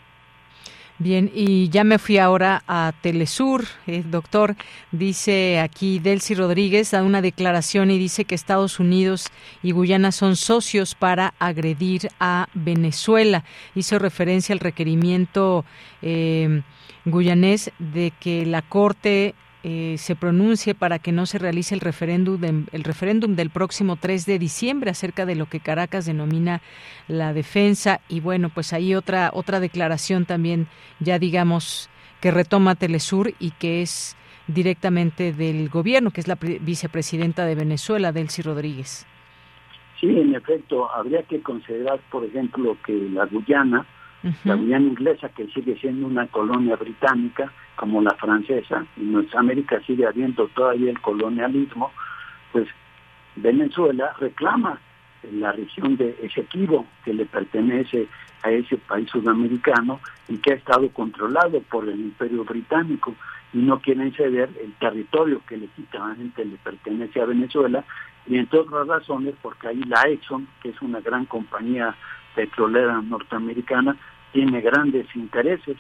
Bien, y ya me fui ahora a Telesur, eh, doctor. Dice aquí Delcy Rodríguez, da una declaración y dice que Estados Unidos y Guyana son socios para agredir a Venezuela. Hizo referencia al requerimiento eh, guyanés de que la Corte eh, se pronuncie para que no se realice el referéndum, el referéndum del próximo 3 de diciembre acerca de lo que Caracas denomina la defensa. Y bueno, pues ahí otra, otra declaración también, ya digamos, que retoma Telesur y que es directamente del gobierno, que es la vicepresidenta de Venezuela, Delcy Rodríguez. Sí, en efecto, habría que considerar, por ejemplo, que la Guyana La Guyana inglesa, que sigue siendo una colonia británica, como la francesa, y nuestra América sigue habiendo todavía el colonialismo, pues Venezuela reclama la región de Esequibo, que le pertenece a ese país sudamericano y que ha estado controlado por el imperio británico y no quieren ceder el territorio que legítimamente le pertenece a Venezuela y entre otras razones porque ahí la Exxon, que es una gran compañía petrolera norteamericana, tiene grandes intereses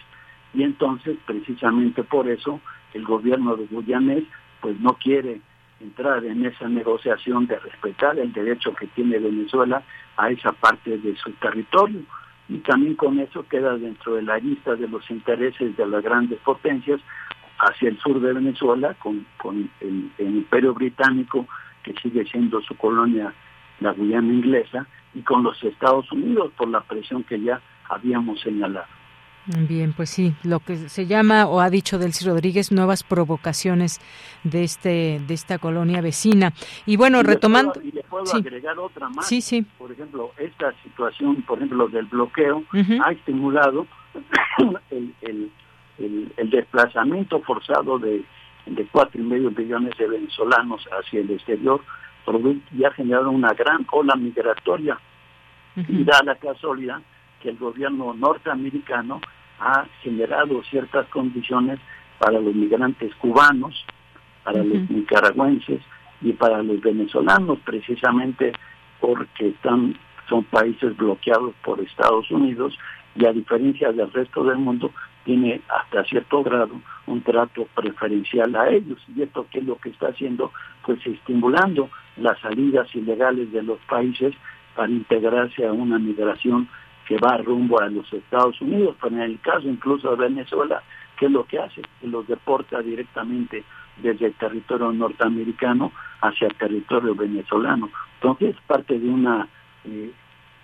y entonces precisamente por eso el gobierno de Guyanés pues no quiere entrar en esa negociación de respetar el derecho que tiene Venezuela a esa parte de su territorio y también con eso queda dentro de la lista de los intereses de las grandes potencias hacia el sur de Venezuela con, con el, imperio británico que sigue siendo su colonia la Guyana inglesa y con los Estados Unidos por la presión que ya habíamos señalado. Bien, pues sí, lo que se llama o ha dicho Delcy Rodríguez nuevas provocaciones de este de esta colonia vecina. Y bueno, retomando y le puedo agregar otra más. Sí, sí. Por ejemplo, esta situación, por ejemplo, del bloqueo ha estimulado el, el, el, desplazamiento forzado de de cuatro y medio millones de venezolanos hacia el exterior y ha generado una gran ola migratoria. Y da la casualidad que el gobierno norteamericano ha generado ciertas condiciones para los migrantes cubanos, para los nicaragüenses y para los venezolanos, precisamente porque están son países bloqueados por Estados Unidos y a diferencia del resto del mundo tiene hasta cierto grado un trato preferencial a ellos. Y esto que es lo que está haciendo pues estimulando las salidas ilegales de los países para integrarse a una migración que va rumbo a los Estados Unidos, pero en el caso incluso de Venezuela, ¿qué es lo que hace? Que los deporta directamente desde el territorio norteamericano hacia el territorio venezolano. Entonces es parte de una eh,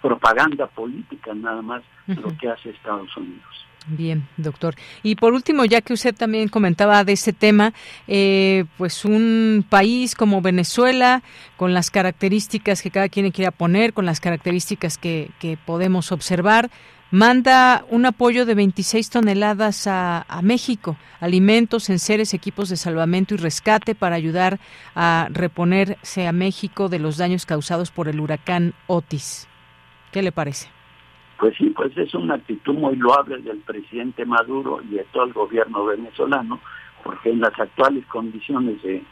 propaganda política nada más lo que hace Estados Unidos. Bien, doctor. Y por último, ya que usted también comentaba de ese tema, eh, pues un país como Venezuela, con las características que cada quien quiera poner, con las características que, podemos observar, manda un apoyo de 26 toneladas a, México, alimentos, enseres, equipos de salvamento y rescate para ayudar a reponerse a México de los daños causados por el huracán Otis. ¿Qué le parece? Pues sí, pues es una actitud muy loable del presidente Maduro y de todo el gobierno venezolano, porque en las actuales condiciones de,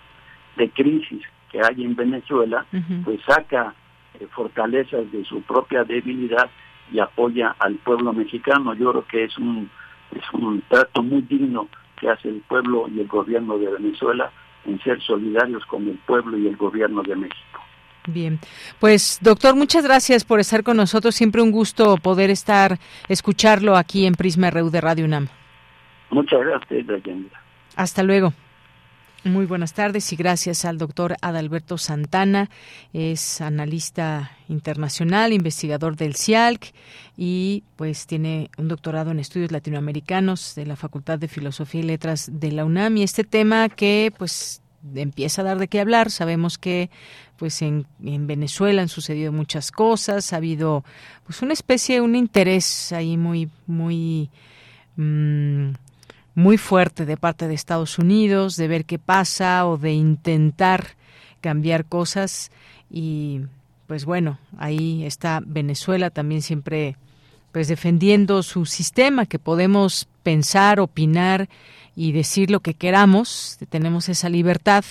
crisis que hay en Venezuela, pues saca eh, fortalezas de su propia debilidad y apoya al pueblo mexicano. Yo creo que es un, es un trato muy digno que hace el pueblo y el gobierno de Venezuela en ser solidarios con el pueblo y el gobierno de México. Bien, pues doctor, muchas gracias por estar con nosotros. Siempre un gusto poder estar, escucharlo aquí en Prisma RU de Radio UNAM. Muchas gracias. Hasta luego. Muy buenas tardes y gracias al doctor Adalberto Santana. Es analista internacional, investigador del CIALC y pues tiene un doctorado en estudios latinoamericanos de la Facultad de Filosofía y Letras de la UNAM. Y este tema que pues empieza a dar de qué hablar. Sabemos que pues en, en, Venezuela han sucedido muchas cosas, ha habido pues una especie, un interés ahí muy, muy, mm, muy fuerte de parte de Estados Unidos de ver qué pasa o de intentar cambiar cosas y pues bueno, ahí está Venezuela también siempre pues defendiendo su sistema que podemos pensar, opinar y decir lo que queramos, tenemos esa libertad,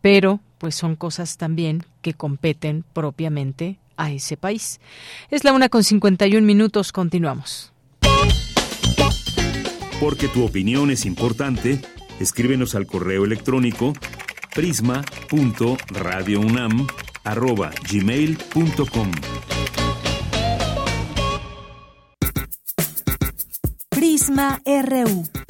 pero pues son cosas también que competen propiamente a ese país. Es la una con 51 minutos, continuamos. Porque tu opinión es importante, escríbenos al correo electrónico prisma.radiounam@gmail.com. Prisma RU.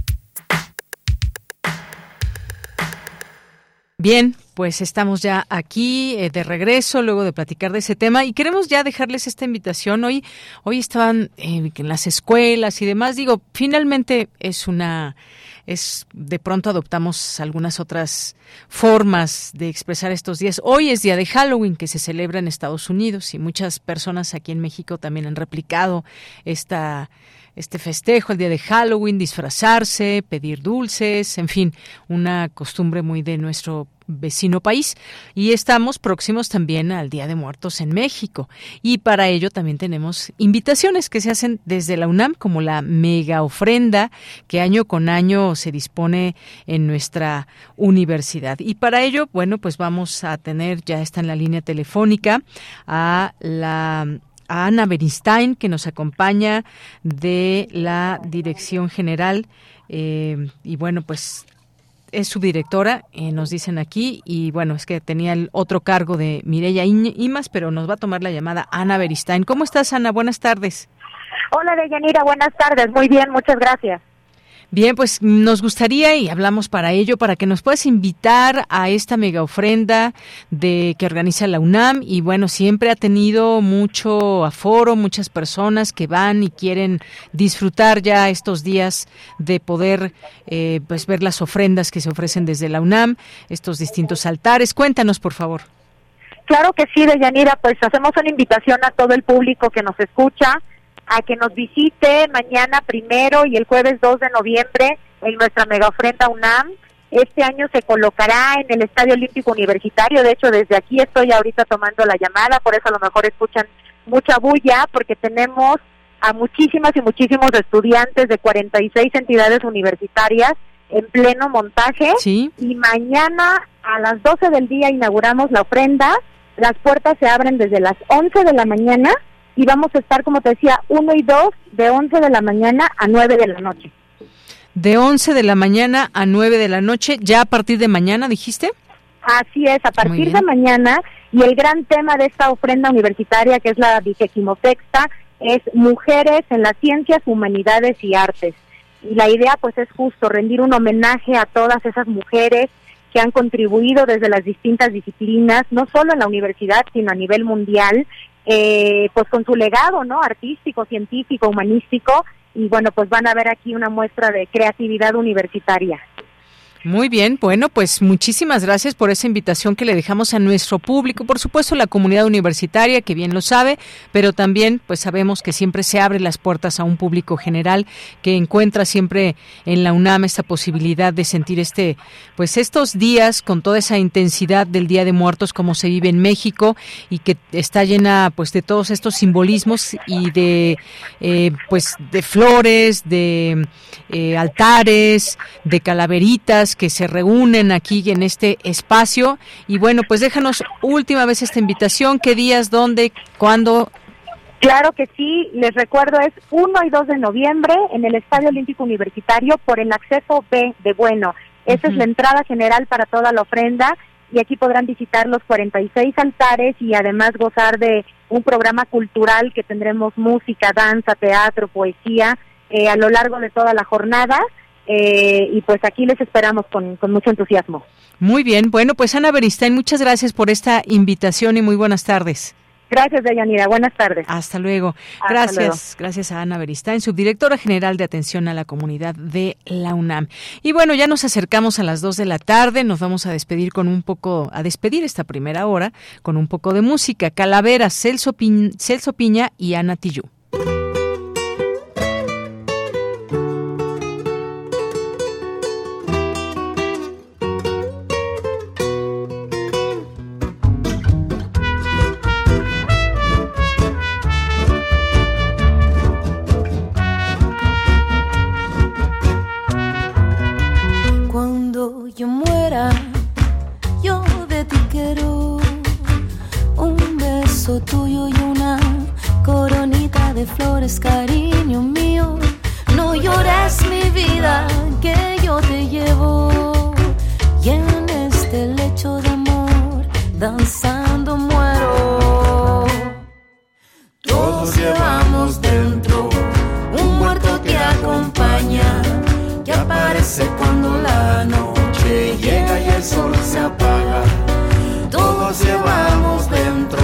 Bien, pues estamos ya aquí eh, de regreso luego de platicar de ese tema y queremos ya dejarles esta invitación. Hoy, hoy estaban eh, en las escuelas y demás. Digo, finalmente es una es de pronto adoptamos algunas otras formas de expresar estos días. Hoy es día de Halloween que se celebra en Estados Unidos y muchas personas aquí en México también han replicado esta este festejo, el día de Halloween, disfrazarse, pedir dulces, en fin, una costumbre muy de nuestro vecino país. Y estamos próximos también al Día de Muertos en México. Y para ello también tenemos invitaciones que se hacen desde la UNAM, como la mega ofrenda que año con año se dispone en nuestra universidad. Y para ello, bueno, pues vamos a tener, ya está en la línea telefónica, a la Ana Beristain, que nos acompaña de la Dirección General. Eh, y bueno, pues es subdirectora, eh, nos dicen aquí, y bueno, es que tenía el otro cargo de Mireya Imas, pero nos va a tomar la llamada Ana Beristain. ¿Cómo estás, Ana? Buenas tardes. Hola, Deyanira, buenas tardes. Muy bien, muchas gracias. Bien, pues nos gustaría y hablamos para ello, para que nos puedas invitar a esta mega ofrenda de que organiza la UNAM y bueno, siempre ha tenido mucho aforo, muchas personas que van y quieren disfrutar ya estos días de poder eh, pues ver las ofrendas que se ofrecen desde la UNAM, estos distintos altares. Cuéntanos, por favor. Claro que sí, Deyanira, pues hacemos una invitación a todo el público que nos escucha a que nos visite mañana primero y el jueves 2 de noviembre en nuestra mega ofrenda UNAM. Este año se colocará en el Estadio Olímpico Universitario. De hecho, desde aquí estoy ahorita tomando la llamada, por eso a lo mejor escuchan mucha bulla, porque tenemos a muchísimas y muchísimos estudiantes de 46 entidades universitarias en pleno montaje. ¿Sí? Y mañana a las 12 del día inauguramos la ofrenda. Las puertas se abren desde las 11 de la mañana y vamos a estar, como te decía, 1 y 2 de 11 de la mañana a 9 de la noche. De 11 de la mañana a 9 de la noche, ya a partir de mañana, dijiste? Así es, a partir de mañana. Y el gran tema de esta ofrenda universitaria, que es la vigésimo-sexta, es mujeres en las ciencias, humanidades y artes. Y la idea, pues, es justo rendir un homenaje a todas esas mujeres que han contribuido desde las distintas disciplinas, no solo en la universidad, sino a nivel mundial, eh, pues con su legado, ¿no? Artístico, científico, humanístico, y bueno, pues van a ver aquí una muestra de creatividad universitaria. Muy bien, bueno, pues muchísimas gracias por esa invitación que le dejamos a nuestro público, por supuesto la comunidad universitaria que bien lo sabe, pero también pues sabemos que siempre se abren las puertas a un público general que encuentra siempre en la UNAM esta posibilidad de sentir este pues estos días con toda esa intensidad del Día de Muertos como se vive en México y que está llena pues de todos estos simbolismos y de eh, pues de flores, de eh, altares, de calaveritas que se reúnen aquí en este espacio. Y bueno, pues déjanos última vez esta invitación, qué días, dónde, cuándo. Claro que sí, les recuerdo es 1 y 2 de noviembre en el Estadio Olímpico Universitario por el acceso B de Bueno. Esa es la entrada general para toda la ofrenda y aquí podrán visitar los 46 altares y además gozar de un programa cultural que tendremos música, danza, teatro, poesía eh, a lo largo de toda la jornada. Eh, y pues aquí les esperamos con, mucho entusiasmo. Muy bien, bueno, pues Ana Beristain, muchas gracias por esta invitación y muy buenas tardes. Gracias, Deyanira. Buenas tardes. Hasta luego. gracias, gracias a Ana Beristain, subdirectora general de atención a la comunidad de la UNAM. Y bueno, ya nos acercamos a las dos de la tarde. Nos vamos a despedir con un poco, a despedir esta primera hora con un poco de música. Calavera, Celso, Celso Piña y Ana Tillú. Flores, cariño mío. No llores mi vida, que yo te llevo. Y en este lecho de amor, danzando muero. Todos llevamos dentro un muerto que acompaña, que aparece cuando la noche llega y el sol se apaga todos llevamos dentro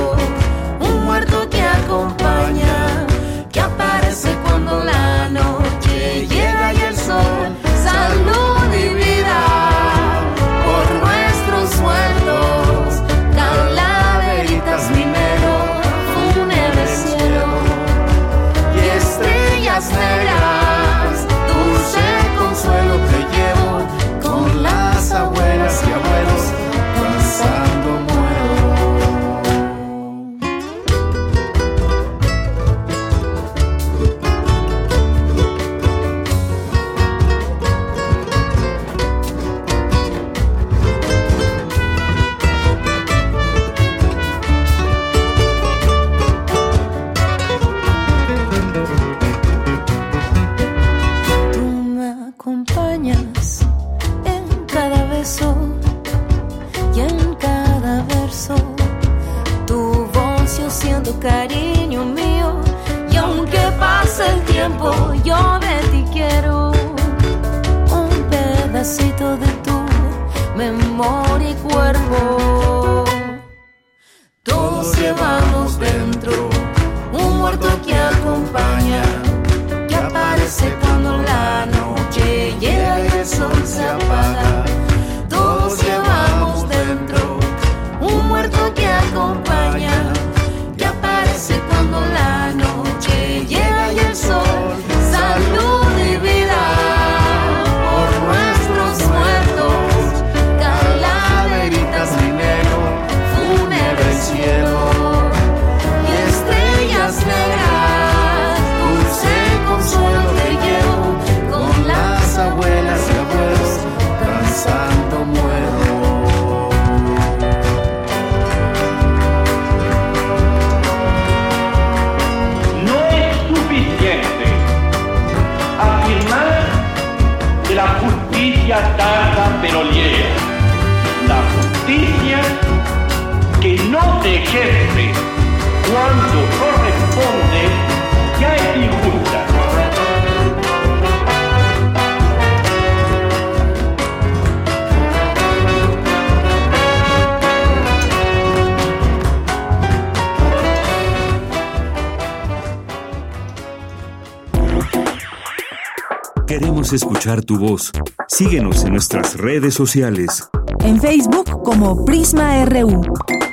escuchar tu voz. Síguenos en nuestras redes sociales. En Facebook como Prisma RU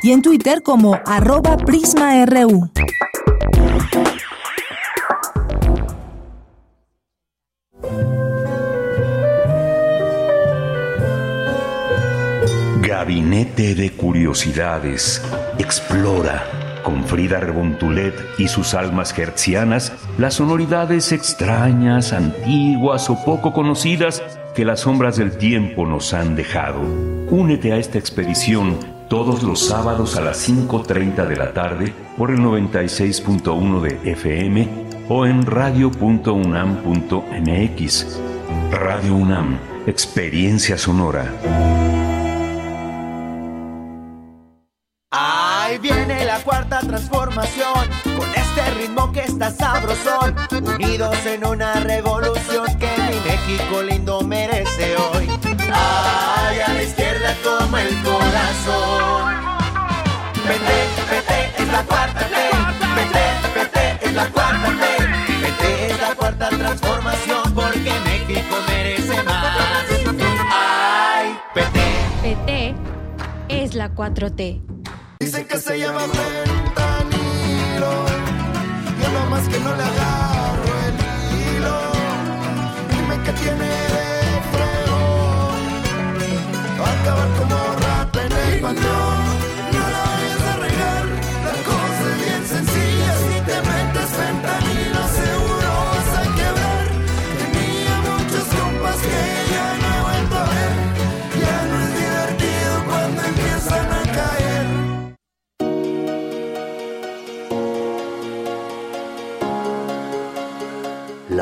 y en Twitter como arroba PrismaRU. Gabinete de Curiosidades. Explora con Frida Rebontulet y sus almas hertzianas las sonoridades extrañas, antiguas o poco conocidas que las sombras del tiempo nos han dejado. Únete a esta expedición todos los sábados a las 5.30 de la tarde por el 96.1 de FM o en radio.unam.mx. Radio UNAM, experiencia sonora. La 4T. Dicen que se llama fentanilo. Yo nomás que no le agarro el hilo. Dime que tiene de fregón. Va a acabar como rap en el patrón.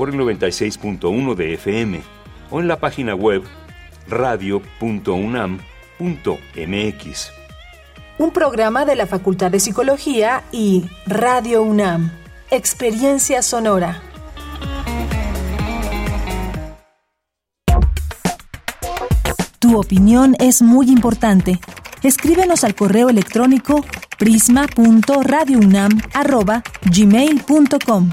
por el 96.1 de FM o en la página web radio.unam.mx. Un programa de la Facultad de Psicología y Radio UNAM. Experiencia sonora. Tu opinión es muy importante. Escríbenos al correo electrónico prisma.radiounam@gmail.com.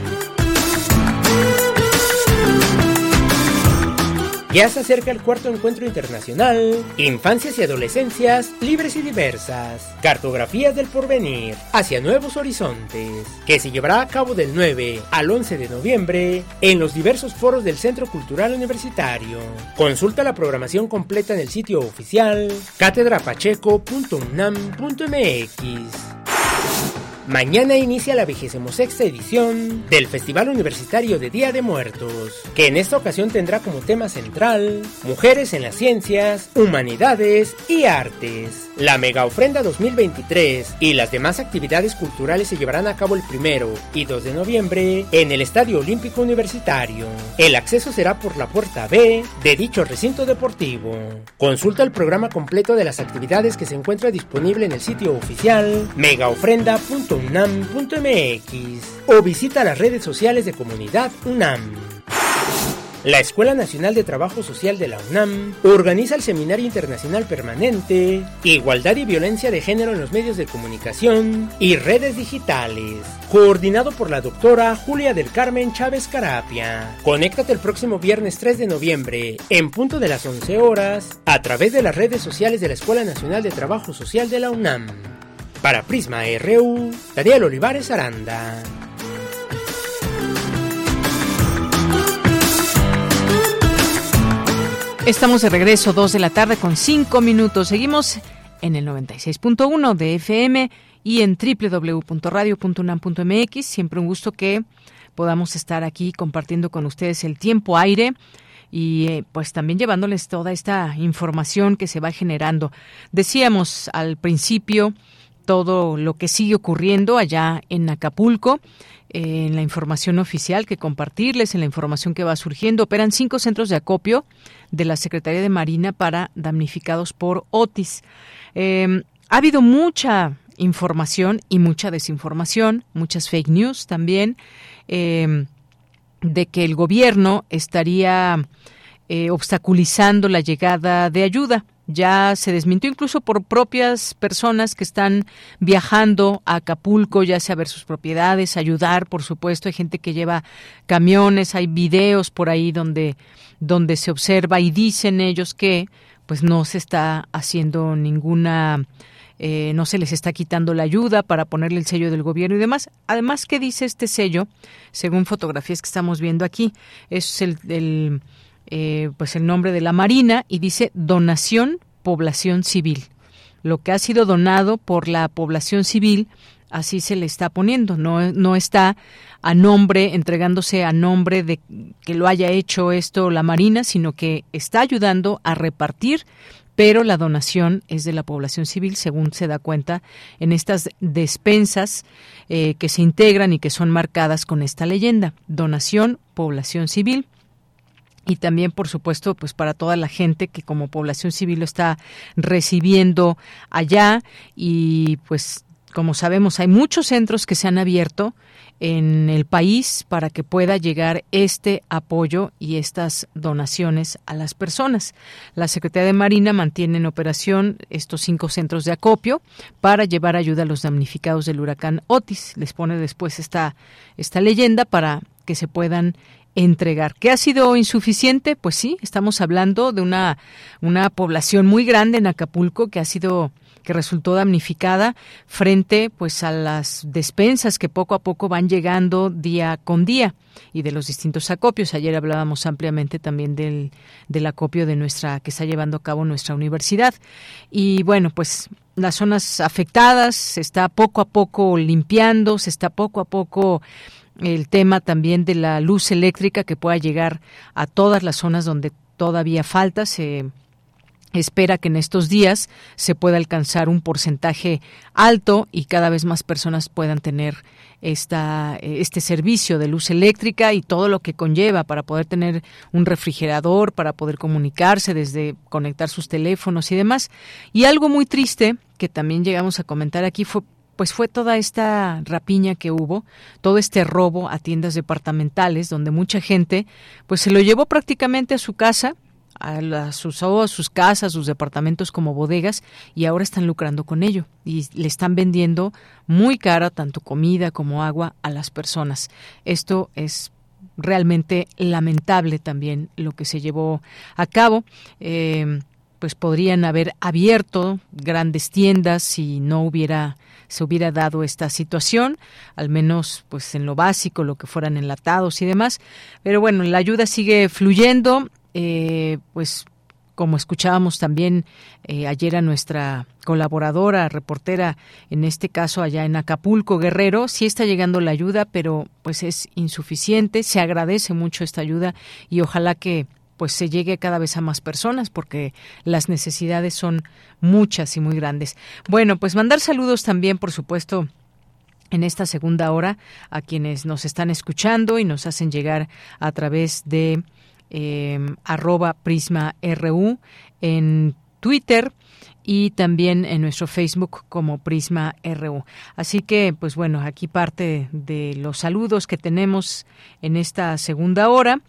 Ya se acerca el cuarto encuentro internacional, Infancias y Adolescencias Libres y Diversas, Cartografías del Porvenir, hacia Nuevos Horizontes, que se llevará a cabo del 9 al 11 de noviembre en los diversos foros del Centro Cultural Universitario. Consulta la programación completa en el sitio oficial catedrapacheco.unam.mx. Mañana inicia la sexta edición del Festival Universitario de Día de Muertos, que en esta ocasión tendrá como tema central Mujeres en las Ciencias, Humanidades y Artes. La mega ofrenda 2023 y las demás actividades culturales se llevarán a cabo el primero y 2 de noviembre en el Estadio Olímpico Universitario. El acceso será por la puerta B de dicho recinto deportivo. Consulta el programa completo de las actividades que se encuentra disponible en el sitio oficial megaofrenda.unam.mx o visita las redes sociales de comunidad UNAM. La Escuela Nacional de Trabajo Social de la UNAM organiza el Seminario Internacional Permanente Igualdad y Violencia de Género en los Medios de Comunicación y Redes Digitales, coordinado por la doctora Julia del Carmen Chávez Carapia. Conéctate el próximo viernes 3 de noviembre, en punto de las 11 horas, a través de las redes sociales de la Escuela Nacional de Trabajo Social de la UNAM. Para Prisma RU, Daniel Olivares Aranda. Estamos de regreso, 2 de la tarde con 5 minutos. Seguimos en el 96.1 de FM y en www.radio.unam.mx. Siempre un gusto que podamos estar aquí compartiendo con ustedes el tiempo aire y eh, pues también llevándoles toda esta información que se va generando. Decíamos al principio todo lo que sigue ocurriendo allá en Acapulco en la información oficial que compartirles, en la información que va surgiendo. Operan cinco centros de acopio de la Secretaría de Marina para damnificados por Otis. Em, ha habido mucha información y mucha desinformación, muchas fake news también, em, de que el gobierno estaría eh, obstaculizando la llegada de ayuda ya se desmintió incluso por propias personas que están viajando a Acapulco, ya sea a ver sus propiedades, ayudar, por supuesto, hay gente que lleva camiones, hay videos por ahí donde donde se observa y dicen ellos que pues no se está haciendo ninguna eh, no se les está quitando la ayuda para ponerle el sello del gobierno y demás. Además, ¿qué dice este sello? Según fotografías que estamos viendo aquí, es el, el eh, pues el nombre de la Marina y dice donación población civil. Lo que ha sido donado por la población civil, así se le está poniendo, no, no está a nombre, entregándose a nombre de que lo haya hecho esto la Marina, sino que está ayudando a repartir pero la donación es de la población civil, según se da cuenta en estas despensas eh, que se integran y que son marcadas con esta leyenda. Donación, población civil y también por supuesto pues para toda la gente que como población civil lo está recibiendo allá y pues como sabemos hay muchos centros que se han abierto en el país para que pueda llegar este apoyo y estas donaciones a las personas. La Secretaría de Marina mantiene en operación estos cinco centros de acopio para llevar ayuda a los damnificados del huracán Otis. Les pone después esta, esta leyenda para que se puedan entregar. ¿Qué ha sido insuficiente? Pues sí, estamos hablando de una, una población muy grande en Acapulco que ha sido que resultó damnificada frente pues a las despensas que poco a poco van llegando día con día y de los distintos acopios. Ayer hablábamos ampliamente también del, del acopio de nuestra que está llevando a cabo nuestra universidad. Y bueno, pues las zonas afectadas se está poco a poco limpiando, se está poco a poco el tema también de la luz eléctrica que pueda llegar a todas las zonas donde todavía falta. Se espera que en estos días se pueda alcanzar un porcentaje alto y cada vez más personas puedan tener esta, este servicio de luz eléctrica y todo lo que conlleva para poder tener un refrigerador, para poder comunicarse desde conectar sus teléfonos y demás. Y algo muy triste que también llegamos a comentar aquí fue pues fue toda esta rapiña que hubo, todo este robo a tiendas departamentales donde mucha gente pues se lo llevó prácticamente a su casa, a, sus, a sus casas, sus departamentos como bodegas y ahora están lucrando con ello y le están vendiendo muy cara tanto comida como agua a las personas. Esto es realmente lamentable también lo que se llevó a cabo. Eh, pues podrían haber abierto grandes tiendas si no hubiera se hubiera dado esta situación, al menos pues en lo básico, lo que fueran enlatados y demás. Pero bueno, la ayuda sigue fluyendo, eh, pues como escuchábamos también eh, ayer a nuestra colaboradora, reportera, en este caso allá en Acapulco, Guerrero, sí está llegando la ayuda, pero pues es insuficiente, se agradece mucho esta ayuda y ojalá que pues se llegue cada vez a más personas porque las necesidades son muchas y muy grandes. Bueno, pues mandar saludos también, por supuesto, en esta segunda hora a quienes nos están escuchando y nos hacen llegar a través de eh, arroba prisma en Twitter y también en nuestro Facebook como Prisma RU. Así que, pues bueno, aquí parte de los saludos que tenemos en esta segunda hora.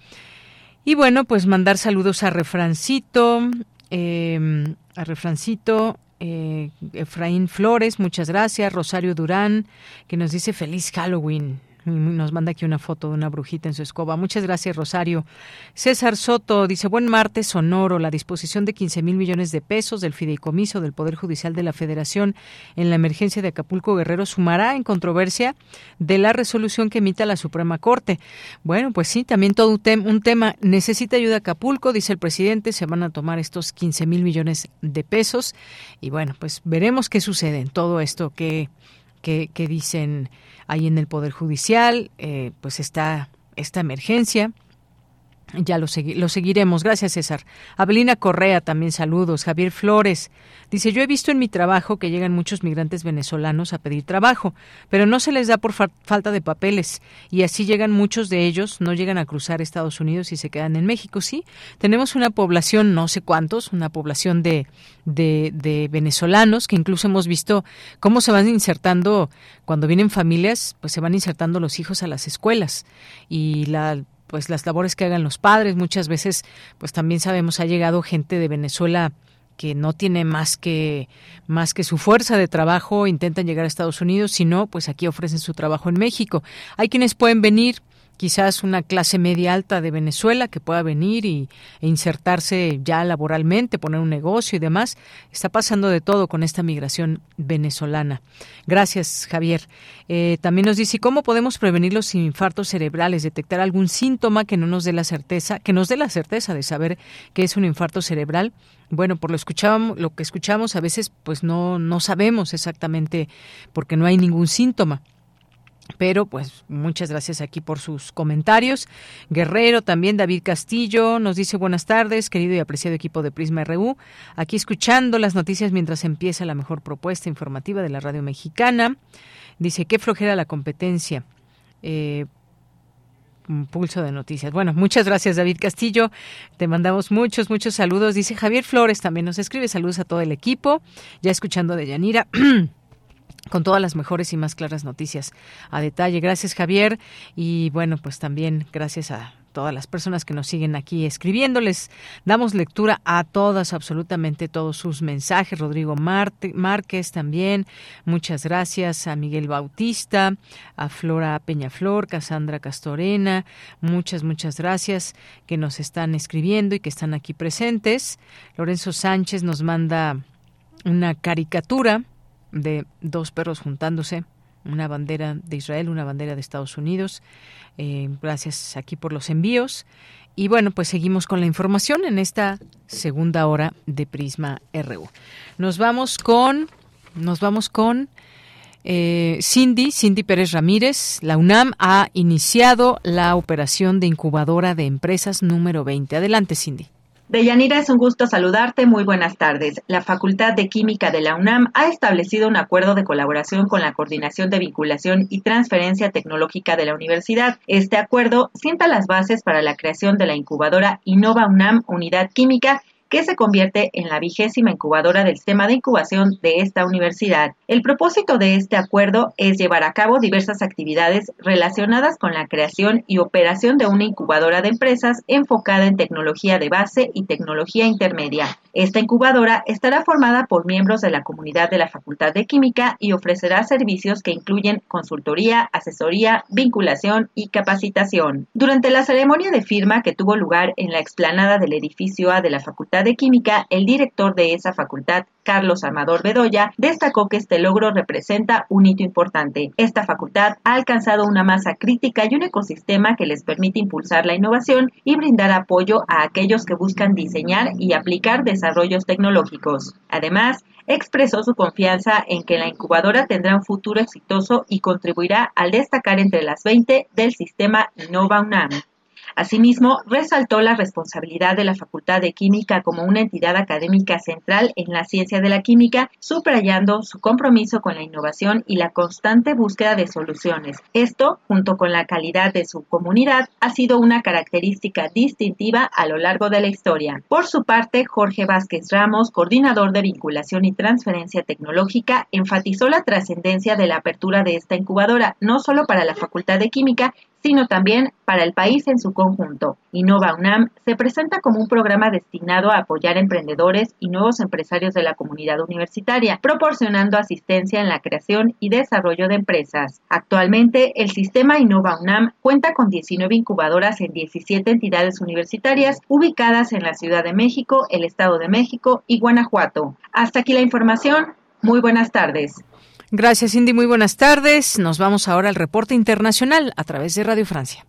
Y bueno, pues mandar saludos a Refrancito, em, a Refrancito, eh, Efraín Flores, muchas gracias, Rosario Durán, que nos dice feliz Halloween. Nos manda aquí una foto de una brujita en su escoba. Muchas gracias, Rosario. César Soto dice, buen martes, sonoro. La disposición de 15 mil millones de pesos del fideicomiso del Poder Judicial de la Federación en la emergencia de Acapulco Guerrero sumará en controversia de la resolución que emita la Suprema Corte. Bueno, pues sí, también todo un, un tema. Necesita ayuda Acapulco, dice el presidente. Se van a tomar estos 15 mil millones de pesos. Y bueno, pues veremos qué sucede en todo esto que, que, dicen ahí en el Poder Judicial, eh, pues está esta emergencia. Ya lo, seguiremos. Gracias, César. Abelina Correa, también saludos. Javier Flores dice, yo he visto en mi trabajo que llegan muchos migrantes venezolanos a pedir trabajo, pero no se les da por falta de papeles y así llegan muchos de ellos, no llegan a cruzar Estados Unidos y se quedan en México. Sí, tenemos una población, no sé cuántos, una población de, de, de venezolanos que incluso hemos visto cómo se van insertando cuando vienen familias, pues se van insertando los hijos a las escuelas y la pues las labores que hagan los padres. Muchas veces, pues también sabemos, ha llegado gente de Venezuela que no tiene más que más que su fuerza de trabajo, intentan llegar a Estados Unidos, si no, pues aquí ofrecen su trabajo en México. Hay quienes pueden venir quizás una clase media alta de Venezuela que pueda venir y, e insertarse ya laboralmente, poner un negocio y demás. Está pasando de todo con esta migración venezolana. Gracias, Javier. Eh, también nos dice, ¿cómo podemos prevenir los infartos cerebrales? Detectar algún síntoma que no nos dé la certeza, que nos dé la certeza de saber que es un infarto cerebral. Bueno, por lo escuchamos, lo que escuchamos a veces, pues no, no sabemos exactamente porque no hay ningún síntoma. Pero pues muchas gracias aquí por sus comentarios. Guerrero también, David Castillo nos dice buenas tardes, querido y apreciado equipo de Prisma RU. Aquí escuchando las noticias mientras empieza la mejor propuesta informativa de la radio mexicana. Dice, qué flojera la competencia. Eh, pulso de noticias. Bueno, muchas gracias David Castillo. Te mandamos muchos, muchos saludos. Dice Javier Flores también nos escribe saludos a todo el equipo. Ya escuchando de Yanira. con todas las mejores y más claras noticias a detalle. Gracias, Javier. Y bueno, pues también gracias a todas las personas que nos siguen aquí escribiéndoles. Damos lectura a todas, absolutamente todos sus mensajes. Rodrigo Márquez también. Muchas gracias a Miguel Bautista, a Flora Peñaflor, Casandra Castorena. Muchas, muchas gracias que nos están escribiendo y que están aquí presentes. Lorenzo Sánchez nos manda una caricatura de dos perros juntándose, una bandera de Israel, una bandera de Estados Unidos. Eh, gracias aquí por los envíos. Y bueno, pues seguimos con la información en esta segunda hora de Prisma RU. Nos vamos con, nos vamos con eh, Cindy, Cindy Pérez Ramírez. La UNAM ha iniciado la operación de incubadora de empresas número 20. Adelante, Cindy. Deyanira, es un gusto saludarte. Muy buenas tardes. La Facultad de Química de la UNAM ha establecido un acuerdo de colaboración con la Coordinación de Vinculación y Transferencia Tecnológica de la Universidad. Este acuerdo sienta las bases para la creación de la incubadora Innova UNAM Unidad Química que se convierte en la vigésima incubadora del sistema de incubación de esta universidad. El propósito de este acuerdo es llevar a cabo diversas actividades relacionadas con la creación y operación de una incubadora de empresas enfocada en tecnología de base y tecnología intermedia. Esta incubadora estará formada por miembros de la comunidad de la Facultad de Química y ofrecerá servicios que incluyen consultoría, asesoría, vinculación y capacitación. Durante la ceremonia de firma que tuvo lugar en la explanada del edificio A de la Facultad de Química, el director de esa facultad, Carlos Amador Bedoya, destacó que este logro representa un hito importante. Esta facultad ha alcanzado una masa crítica y un ecosistema que les permite impulsar la innovación y brindar apoyo a aquellos que buscan diseñar y aplicar desarrollos tecnológicos. Además, expresó su confianza en que la incubadora tendrá un futuro exitoso y contribuirá al destacar entre las 20 del sistema Innova UNAM. Asimismo, resaltó la responsabilidad de la Facultad de Química como una entidad académica central en la ciencia de la química, subrayando su compromiso con la innovación y la constante búsqueda de soluciones. Esto, junto con la calidad de su comunidad, ha sido una característica distintiva a lo largo de la historia. Por su parte, Jorge Vázquez Ramos, coordinador de vinculación y transferencia tecnológica, enfatizó la trascendencia de la apertura de esta incubadora, no solo para la Facultad de Química, sino también para el país en su conjunto. Innova UNAM se presenta como un programa destinado a apoyar emprendedores y nuevos empresarios de la comunidad universitaria, proporcionando asistencia en la creación y desarrollo de empresas. Actualmente, el sistema Innova UNAM cuenta con 19 incubadoras en 17 entidades universitarias ubicadas en la Ciudad de México, el Estado de México y Guanajuato. Hasta aquí la información. Muy buenas tardes. Gracias, Cindy. Muy buenas tardes. Nos vamos ahora al reporte internacional a través de Radio Francia.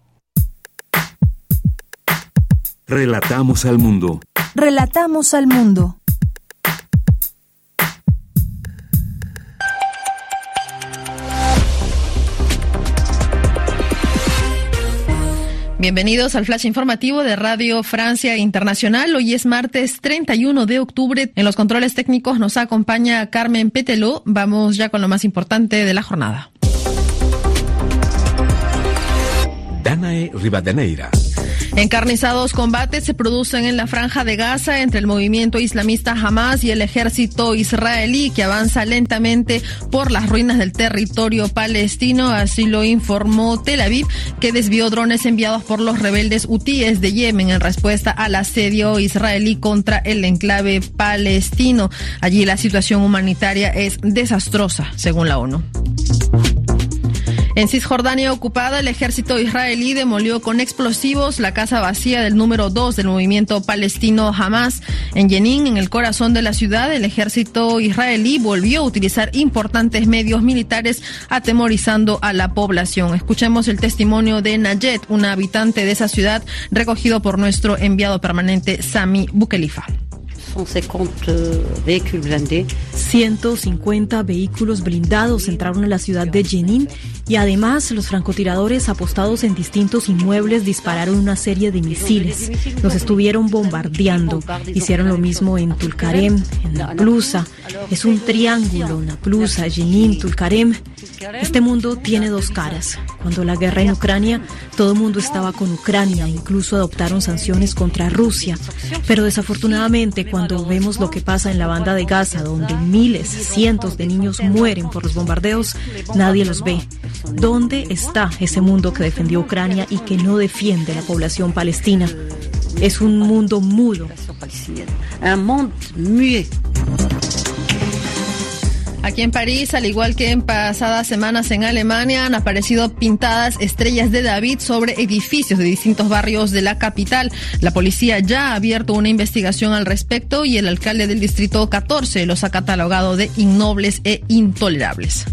Relatamos al mundo. Relatamos al mundo. Bienvenidos al flash informativo de Radio Francia Internacional. Hoy es martes 31 de octubre. En los controles técnicos nos acompaña Carmen Peteló. Vamos ya con lo más importante de la jornada. Danae Rivadeneira. Encarnizados combates se producen en la franja de Gaza entre el movimiento islamista Hamas y el ejército israelí que avanza lentamente por las ruinas del territorio palestino. Así lo informó Tel Aviv, que desvió drones enviados por los rebeldes hutíes de Yemen en respuesta al asedio israelí contra el enclave palestino. Allí la situación humanitaria es desastrosa, según la ONU. En Cisjordania ocupada, el ejército israelí demolió con explosivos la casa vacía del número 2 del movimiento palestino Hamas. En Jenin, en el corazón de la ciudad, el ejército israelí volvió a utilizar importantes medios militares atemorizando a la población. Escuchemos el testimonio de Nayet, una habitante de esa ciudad, recogido por nuestro enviado permanente Sami Bukelifa. 150 vehículos blindados entraron a la ciudad de Jenin y además los francotiradores apostados en distintos inmuebles dispararon una serie de misiles. Los estuvieron bombardeando. Hicieron lo mismo en Tulkarem, en Naplusa. Es un triángulo, Naplusa, Jenin, Tulkarem. Este mundo tiene dos caras. Cuando la guerra en Ucrania, todo el mundo estaba con Ucrania, incluso adoptaron sanciones contra Rusia. Pero desafortunadamente, cuando vemos lo que pasa en la banda de Gaza, donde miles, cientos de niños mueren por los bombardeos, nadie los ve. ¿Dónde está ese mundo que defendió Ucrania y que no defiende la población palestina? Es un mundo mudo. Aquí en París, al igual que en pasadas semanas en Alemania, han aparecido pintadas estrellas de David sobre edificios de distintos barrios de la capital. La policía ya ha abierto una investigación al respecto y el alcalde del distrito 14 los ha catalogado de innobles e intolerables.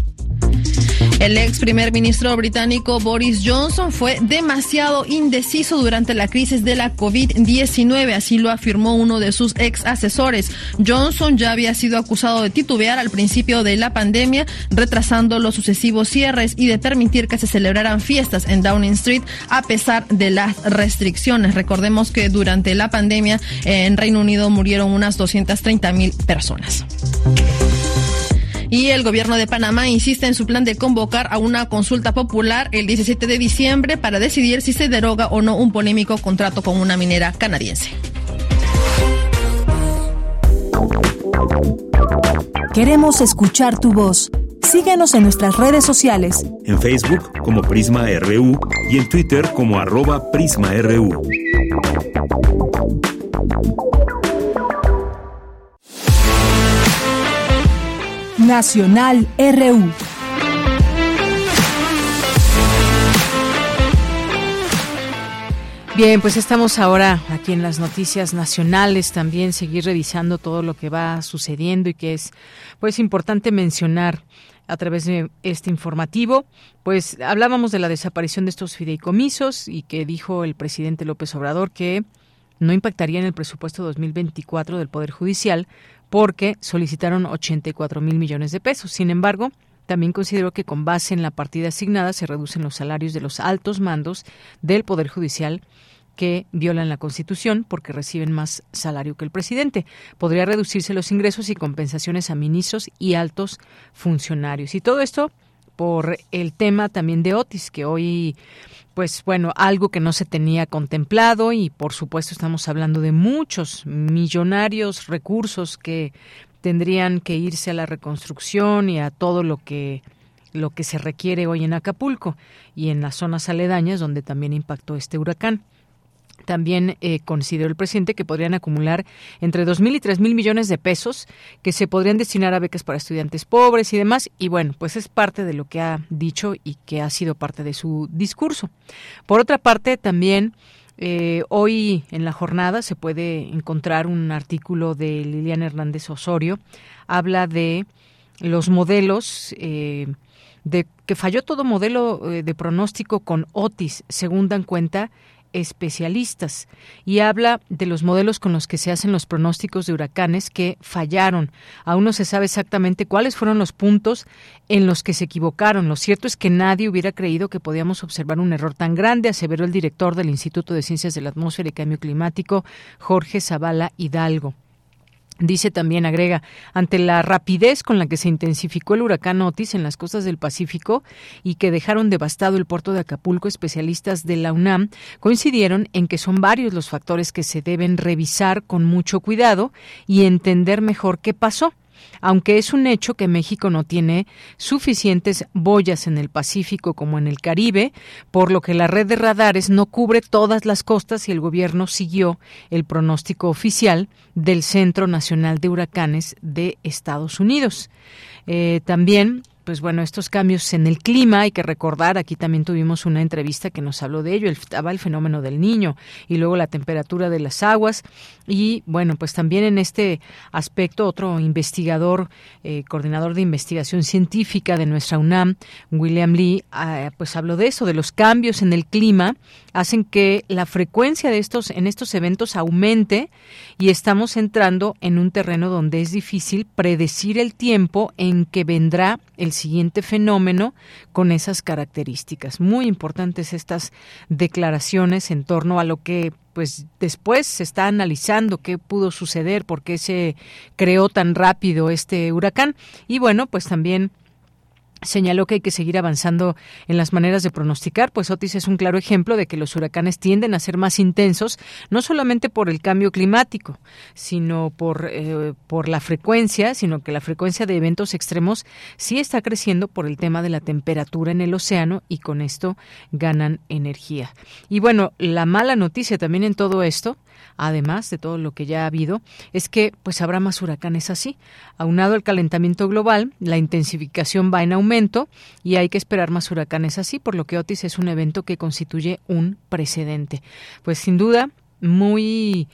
El ex primer ministro británico Boris Johnson fue demasiado indeciso durante la crisis de la COVID-19, así lo afirmó uno de sus ex asesores. Johnson ya había sido acusado de titubear al principio de la pandemia, retrasando los sucesivos cierres y de permitir que se celebraran fiestas en Downing Street a pesar de las restricciones. Recordemos que durante la pandemia en Reino Unido murieron unas 230 mil personas. Y el gobierno de Panamá insiste en su plan de convocar a una consulta popular el 17 de diciembre para decidir si se deroga o no un polémico contrato con una minera canadiense. Queremos escuchar tu voz. Síguenos en nuestras redes sociales. En Facebook como Prisma RU y en Twitter como arroba PrismaRU. Nacional RU. Bien, pues estamos ahora aquí en las noticias nacionales también seguir revisando todo lo que va sucediendo y que es pues importante mencionar a través de este informativo, pues hablábamos de la desaparición de estos fideicomisos y que dijo el presidente López Obrador que no impactaría en el presupuesto 2024 del Poder Judicial porque solicitaron 84 mil millones de pesos. Sin embargo, también consideró que con base en la partida asignada se reducen los salarios de los altos mandos del Poder Judicial que violan la Constitución porque reciben más salario que el presidente. Podría reducirse los ingresos y compensaciones a ministros y altos funcionarios. Y todo esto por el tema también de Otis, que hoy pues bueno, algo que no se tenía contemplado y por supuesto estamos hablando de muchos millonarios recursos que tendrían que irse a la reconstrucción y a todo lo que lo que se requiere hoy en Acapulco y en las zonas aledañas donde también impactó este huracán. También eh, consideró el presidente que podrían acumular entre 2.000 y 3.000 millones de pesos que se podrían destinar a becas para estudiantes pobres y demás. Y bueno, pues es parte de lo que ha dicho y que ha sido parte de su discurso. Por otra parte, también eh, hoy en la jornada se puede encontrar un artículo de Liliana Hernández Osorio. Habla de los modelos. Eh, de que falló todo modelo de pronóstico con Otis, según dan cuenta especialistas y habla de los modelos con los que se hacen los pronósticos de huracanes que fallaron. Aún no se sabe exactamente cuáles fueron los puntos en los que se equivocaron. Lo cierto es que nadie hubiera creído que podíamos observar un error tan grande, aseveró el director del Instituto de Ciencias de la Atmósfera y Cambio Climático, Jorge Zavala Hidalgo. Dice también, agrega, ante la rapidez con la que se intensificó el huracán Otis en las costas del Pacífico y que dejaron devastado el puerto de Acapulco, especialistas de la UNAM coincidieron en que son varios los factores que se deben revisar con mucho cuidado y entender mejor qué pasó aunque es un hecho que México no tiene suficientes boyas en el Pacífico como en el Caribe, por lo que la red de radares no cubre todas las costas y el gobierno siguió el pronóstico oficial del Centro Nacional de Huracanes de Estados Unidos. Eh, también pues bueno, estos cambios en el clima, hay que recordar, aquí también tuvimos una entrevista que nos habló de ello, estaba el fenómeno del niño y luego la temperatura de las aguas. Y bueno, pues también en este aspecto otro investigador, eh, coordinador de investigación científica de nuestra UNAM, William Lee, ah, pues habló de eso, de los cambios en el clima hacen que la frecuencia de estos en estos eventos aumente y estamos entrando en un terreno donde es difícil predecir el tiempo en que vendrá el siguiente fenómeno con esas características. Muy importantes estas declaraciones en torno a lo que pues después se está analizando qué pudo suceder, por qué se creó tan rápido este huracán y bueno, pues también Señaló que hay que seguir avanzando en las maneras de pronosticar, pues Otis es un claro ejemplo de que los huracanes tienden a ser más intensos, no solamente por el cambio climático, sino por, eh, por la frecuencia, sino que la frecuencia de eventos extremos sí está creciendo por el tema de la temperatura en el océano y con esto ganan energía. Y bueno, la mala noticia también en todo esto además de todo lo que ya ha habido, es que pues habrá más huracanes así. Aunado al calentamiento global, la intensificación va en aumento y hay que esperar más huracanes así, por lo que Otis es un evento que constituye un precedente. Pues sin duda, muy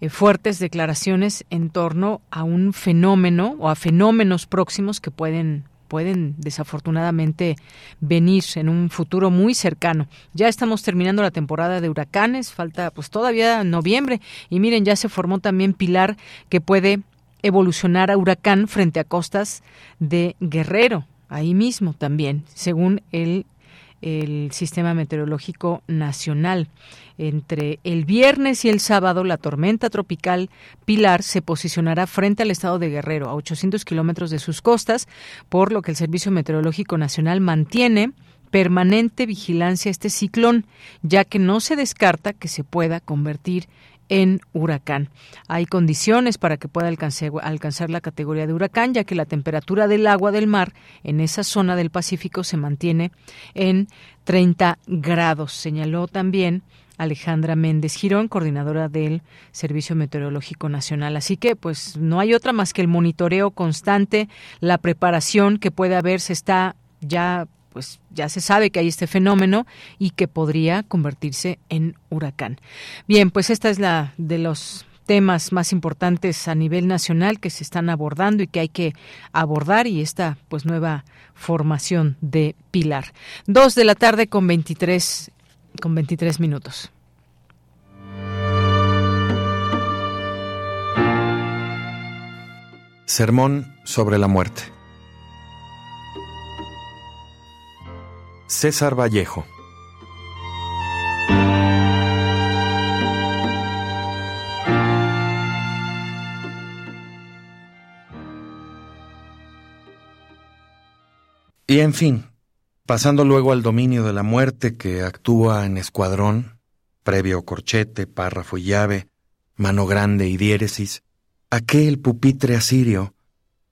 eh, fuertes declaraciones en torno a un fenómeno o a fenómenos próximos que pueden pueden desafortunadamente venir en un futuro muy cercano. Ya estamos terminando la temporada de huracanes, falta pues todavía noviembre y miren, ya se formó también Pilar que puede evolucionar a huracán frente a costas de Guerrero, ahí mismo también, según el el Sistema Meteorológico Nacional. Entre el viernes y el sábado, la tormenta tropical Pilar se posicionará frente al estado de Guerrero, a 800 kilómetros de sus costas, por lo que el Servicio Meteorológico Nacional mantiene permanente vigilancia a este ciclón, ya que no se descarta que se pueda convertir en huracán. Hay condiciones para que pueda alcanzar, la categoría de huracán, ya que la temperatura del agua del mar en esa zona del Pacífico se mantiene en 30 grados, señaló también Alejandra Méndez Girón, coordinadora del Servicio Meteorológico Nacional. Así que, pues, no hay otra más que el monitoreo constante, la preparación que puede haber, se está ya pues ya se sabe que hay este fenómeno y que podría convertirse en huracán. Bien, pues esta es la de los temas más importantes a nivel nacional que se están abordando y que hay que abordar y esta pues nueva formación de Pilar. Dos de la tarde con 23 con 23 minutos. Sermón sobre la muerte. César Vallejo. Y en fin, pasando luego al dominio de la muerte que actúa en escuadrón, previo corchete, párrafo y llave, mano grande y diéresis, aquel pupitre asirio,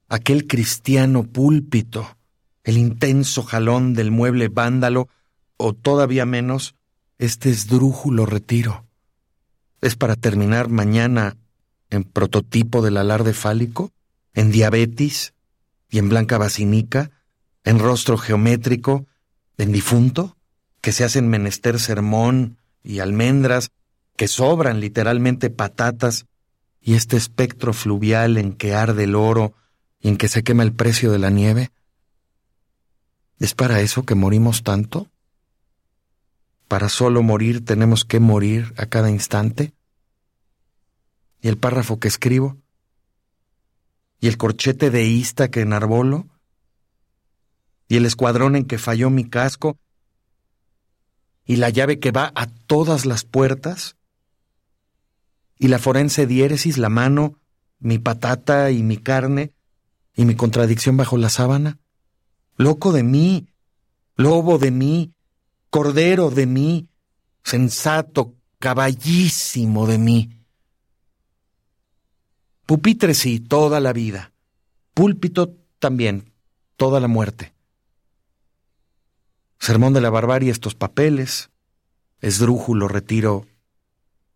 aquel cristiano púlpito, el intenso jalón del mueble vándalo, o todavía menos, este esdrújulo retiro. ¿Es para terminar mañana en prototipo del alarde fálico? ¿En diabetes? ¿Y en blanca basinica? ¿En rostro geométrico? ¿En difunto? ¿Que se hacen menester sermón y almendras? ¿Que sobran literalmente patatas? ¿Y este espectro fluvial en que arde el oro y en que se quema el precio de la nieve? ¿Es para eso que morimos tanto? ¿Para solo morir tenemos que morir a cada instante? ¿Y el párrafo que escribo? ¿Y el corchete deísta que enarbolo? ¿Y el escuadrón en que falló mi casco? ¿Y la llave que va a todas las puertas? ¿Y la forense diéresis, la mano, mi patata y mi carne, y mi contradicción bajo la sábana? Loco de mí, lobo de mí, cordero de mí, sensato, caballísimo de mí. Pupitre sí, toda la vida. Púlpito también, toda la muerte. Sermón de la barbarie estos papeles, esdrújulo retiro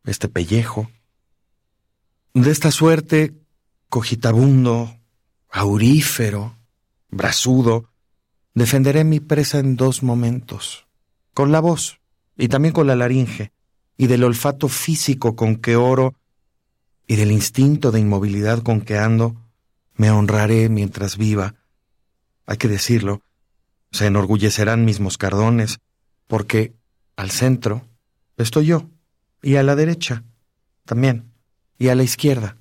este pellejo. De esta suerte, cogitabundo, aurífero, brasudo, Defenderé mi presa en dos momentos, con la voz y también con la laringe, y del olfato físico con que oro, y del instinto de inmovilidad con que ando, me honraré mientras viva. Hay que decirlo, se enorgullecerán mis moscardones, porque al centro estoy yo, y a la derecha también, y a la izquierda,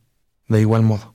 de igual modo.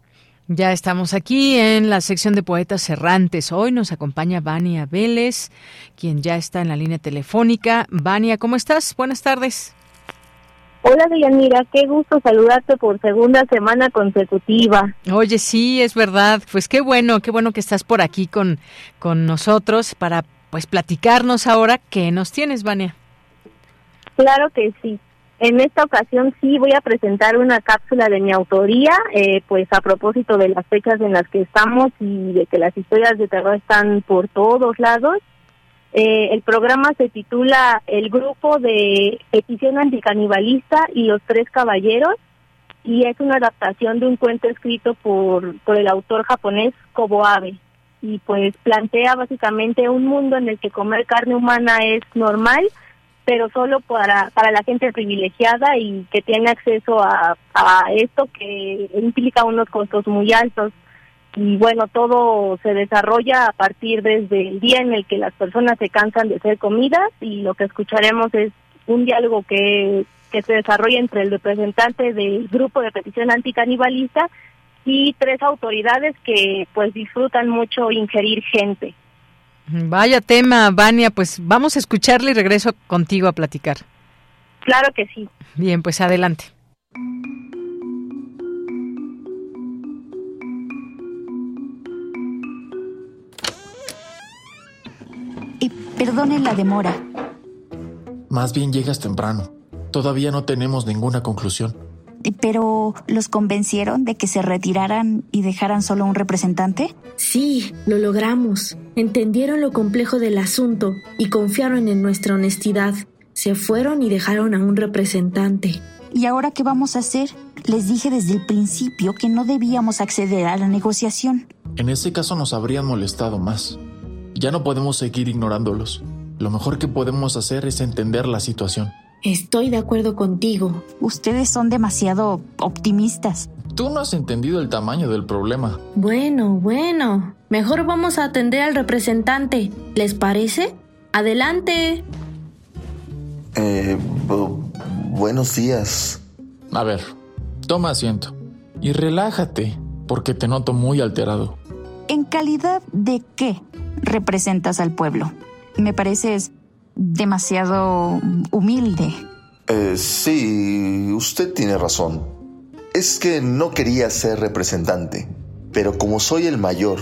Ya estamos aquí en la sección de poetas errantes. Hoy nos acompaña Vania Vélez, quien ya está en la línea telefónica. Vania, ¿cómo estás? Buenas tardes. Hola, Deyanira, qué gusto saludarte por segunda semana consecutiva. Oye, sí, es verdad. Pues qué bueno, qué bueno que estás por aquí con, con nosotros para pues platicarnos ahora qué nos tienes, Vania. Claro que sí. En esta ocasión sí voy a presentar una cápsula de mi autoría, eh, pues a propósito de las fechas en las que estamos y de que las historias de terror están por todos lados. Eh, el programa se titula El grupo de petición anticanibalista y los tres caballeros y es una adaptación de un cuento escrito por, por el autor japonés Kobo Abe y pues plantea básicamente un mundo en el que comer carne humana es normal pero solo para, para la gente privilegiada y que tiene acceso a, esto que implica unos costos muy altos. Y bueno, todo se desarrolla a partir desde el día en el que las personas se cansan de ser comidas y lo que escucharemos es un diálogo que, que se desarrolla entre el representante del grupo de petición anticanibalista y tres autoridades que pues disfrutan mucho ingerir gente. Vaya tema, Vania, pues vamos a escucharle y regreso contigo a platicar. Claro que sí. Bien, pues adelante. Y perdonen la demora. Más bien llegas temprano. Todavía no tenemos ninguna conclusión. Pero, ¿los convencieron de que se retiraran y dejaran solo un representante? Sí, lo logramos. Entendieron lo complejo del asunto y confiaron en nuestra honestidad. Se fueron y dejaron a un representante. ¿Y ahora qué vamos a hacer? Les dije desde el principio que no debíamos acceder a la negociación. En ese caso nos habrían molestado más. Ya no podemos seguir ignorándolos. Lo mejor que podemos hacer es entender la situación. Estoy de acuerdo contigo. Ustedes son demasiado optimistas. Tú no has entendido el tamaño del problema. Bueno, bueno. Mejor vamos a atender al representante. ¿Les parece? Adelante. Eh, buenos días. A ver, toma asiento y relájate, porque te noto muy alterado. ¿En calidad de qué representas al pueblo? Me pareces demasiado humilde. Eh, sí, usted tiene razón. Es que no quería ser representante, pero como soy el mayor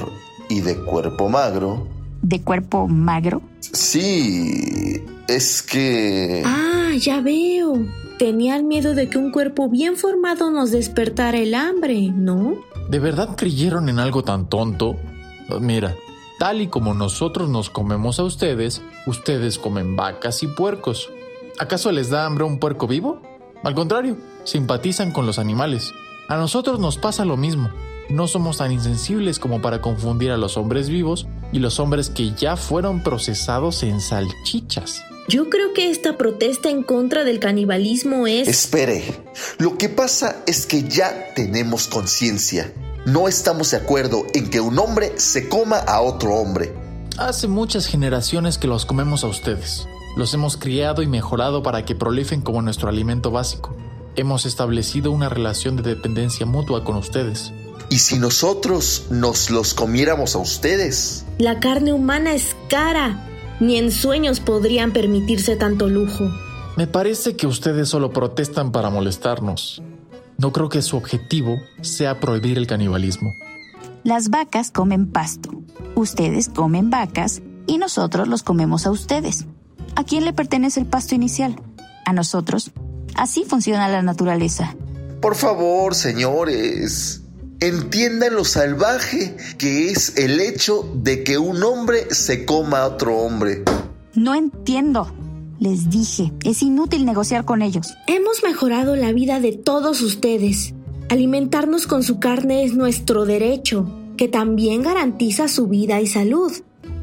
y de cuerpo magro... ¿De cuerpo magro? Sí, es que... Ah, ya veo. Tenían miedo de que un cuerpo bien formado nos despertara el hambre, ¿no? ¿De verdad creyeron en algo tan tonto? Mira, Tal y como nosotros nos comemos a ustedes, ustedes comen vacas y puercos. ¿Acaso les da hambre un puerco vivo? Al contrario, simpatizan con los animales. A nosotros nos pasa lo mismo. No somos tan insensibles como para confundir a los hombres vivos y los hombres que ya fueron procesados en salchichas. Yo creo que esta protesta en contra del canibalismo es... Espere, lo que pasa es que ya tenemos conciencia no estamos de acuerdo en que un hombre se coma a otro hombre. Hace muchas generaciones que los comemos a ustedes. Los hemos criado y mejorado para que prolifen como nuestro alimento básico. Hemos establecido una relación de dependencia mutua con ustedes. ¿Y si nosotros nos los comiéramos a ustedes? La carne humana es cara. Ni en sueños podrían permitirse tanto lujo. Me parece que ustedes solo protestan para molestarnos. No creo que su objetivo sea prohibir el canibalismo. Las vacas comen pasto. Ustedes comen vacas y nosotros los comemos a ustedes. ¿A quién le pertenece el pasto inicial? A nosotros. Así funciona la naturaleza. Por favor, señores, entiendan lo salvaje que es el hecho de que un hombre se coma a otro hombre. No entiendo. Les dije, es inútil negociar con ellos. Hemos mejorado la vida de todos ustedes. Alimentarnos con su carne es nuestro derecho, que también garantiza su vida y salud.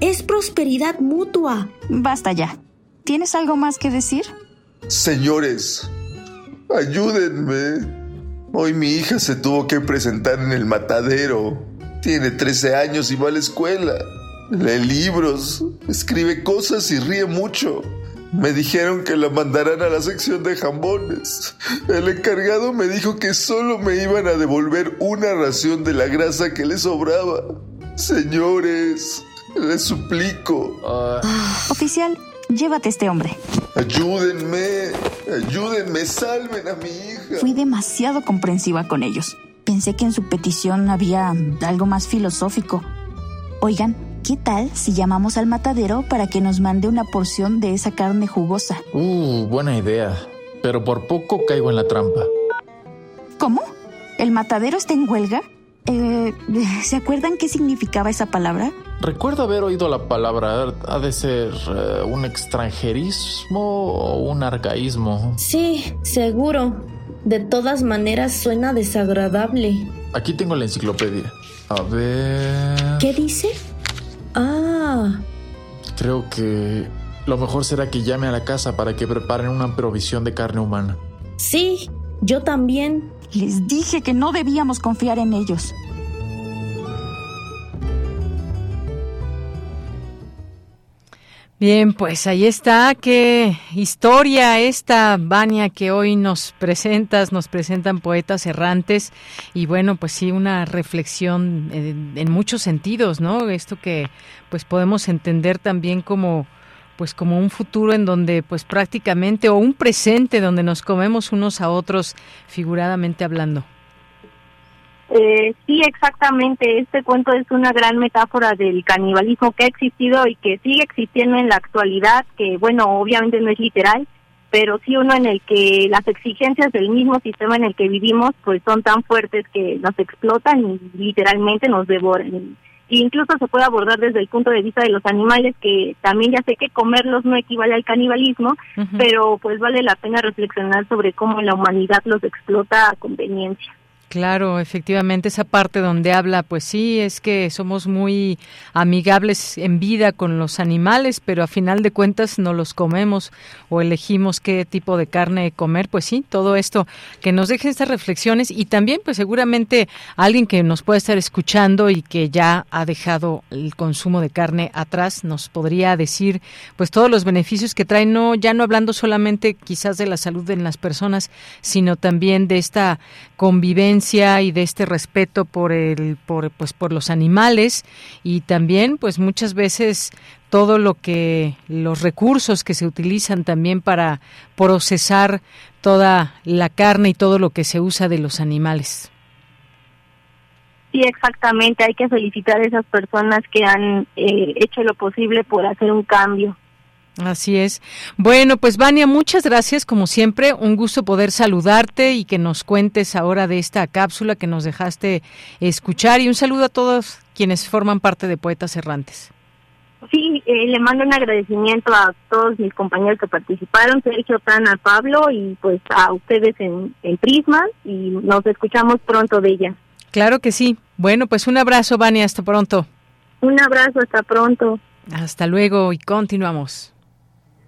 Es prosperidad mutua. Basta ya. ¿Tienes algo más que decir? Señores, ayúdenme. Hoy mi hija se tuvo que presentar en el matadero. Tiene 13 años y va a la escuela. Lee libros, escribe cosas y ríe mucho. Me dijeron que la mandarán a la sección de jambones. El encargado me dijo que solo me iban a devolver una ración de la grasa que le sobraba. Señores, les suplico. Oficial, llévate a este hombre. Ayúdenme, ayúdenme, salven a mi hija. Fui demasiado comprensiva con ellos. Pensé que en su petición había algo más filosófico. Oigan, ¿qué tal si llamamos al matadero para que nos mande una porción de esa carne jugosa? Uh, buena idea. Pero por poco caigo en la trampa. ¿Cómo? ¿El matadero está en huelga? Eh, ¿Se acuerdan qué significaba esa palabra? Recuerdo haber oído la palabra. Ha de ser eh, un extranjerismo o un arcaísmo. Sí, seguro. De todas maneras suena desagradable. Aquí tengo la enciclopedia. A ver. ¿Qué dice? Ah. Creo que lo mejor será que llame a la casa para que preparen una provisión de carne humana. Sí, yo también. Les dije que no debíamos confiar en ellos. Bien, pues ahí está. Qué historia esta, Vania, que hoy nos presentas, nos presentan poetas errantes. Y bueno, pues sí, una reflexión en, en muchos sentidos, ¿no? Esto que pues podemos entender también como pues como un futuro en donde pues prácticamente o un presente donde nos comemos unos a otros figuradamente hablando. Eh, sí, exactamente. Este cuento es una gran metáfora del canibalismo que ha existido y que sigue existiendo en la actualidad, que bueno, obviamente no es literal, pero sí uno en el que las exigencias del mismo sistema en el que vivimos pues son tan fuertes que nos explotan y literalmente nos devoran. E incluso se puede abordar desde el punto de vista de los animales, que también ya sé que comerlos no equivale al canibalismo, pero pues vale la pena reflexionar sobre cómo la humanidad los explota a conveniencia. Claro, efectivamente, esa parte donde habla, pues sí, es que somos muy amigables en vida con los animales, pero a final de cuentas no los comemos o elegimos qué tipo de carne comer, pues sí, todo esto que nos deje estas reflexiones y también, pues seguramente alguien que nos puede estar escuchando y que ya ha dejado el consumo de carne atrás, nos podría decir, pues todos los beneficios que trae, no, ya no hablando solamente quizás de la salud en las personas, sino también de esta convivencia y de este respeto por el por pues por los animales y también pues muchas veces todo lo que los recursos que se utilizan también para procesar toda la carne y todo lo que se usa de los animales. Sí, exactamente. Hay que felicitar a esas personas que han eh, hecho lo posible por hacer un cambio. Así es. Bueno, pues Vania, muchas gracias como siempre. Un gusto poder saludarte y que nos cuentes ahora de esta cápsula que nos dejaste escuchar y un saludo a todos quienes forman parte de Poetas Errantes. Sí, eh, le mando un agradecimiento a todos mis compañeros que participaron, Sergio, Tana, Pablo y pues a ustedes en, en Prisma y nos escuchamos pronto de ella. Claro que sí. Bueno, pues un abrazo, Vania, hasta pronto. Un abrazo, hasta pronto. Hasta luego y continuamos.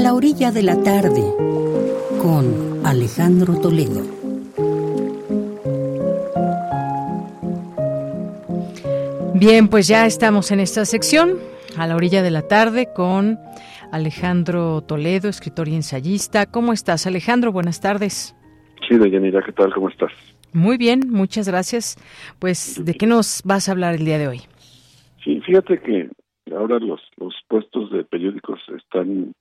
A la orilla de la tarde, con Alejandro Toledo. Bien, pues ya estamos en esta sección, a la orilla de la tarde, con Alejandro Toledo, escritor y ensayista. ¿Cómo estás, Alejandro? Buenas tardes. Sí, Deyanira, ¿qué tal? ¿Cómo estás? Muy bien, muchas gracias. Pues, ¿de qué nos vas a hablar el día de hoy? Sí, fíjate que ahora los, los puestos de periódicos están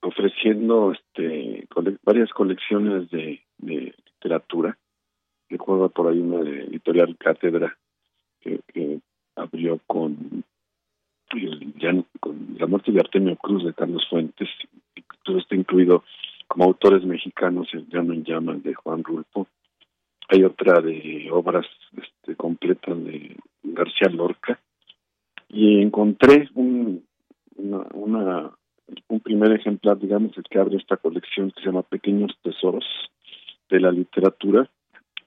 ofreciendo este cole- varias colecciones de, de literatura. Recuerdo por ahí una de editorial Cátedra que, abrió con, ya- con la muerte de Artemio Cruz de Carlos Fuentes. Todo está incluido como autores mexicanos el Llano en Llamas de Juan Rulfo. Hay otra de obras este, completas de García Lorca. Y encontré un, una un primer ejemplar, digamos, el que abre esta colección que se llama Pequeños Tesoros de la Literatura,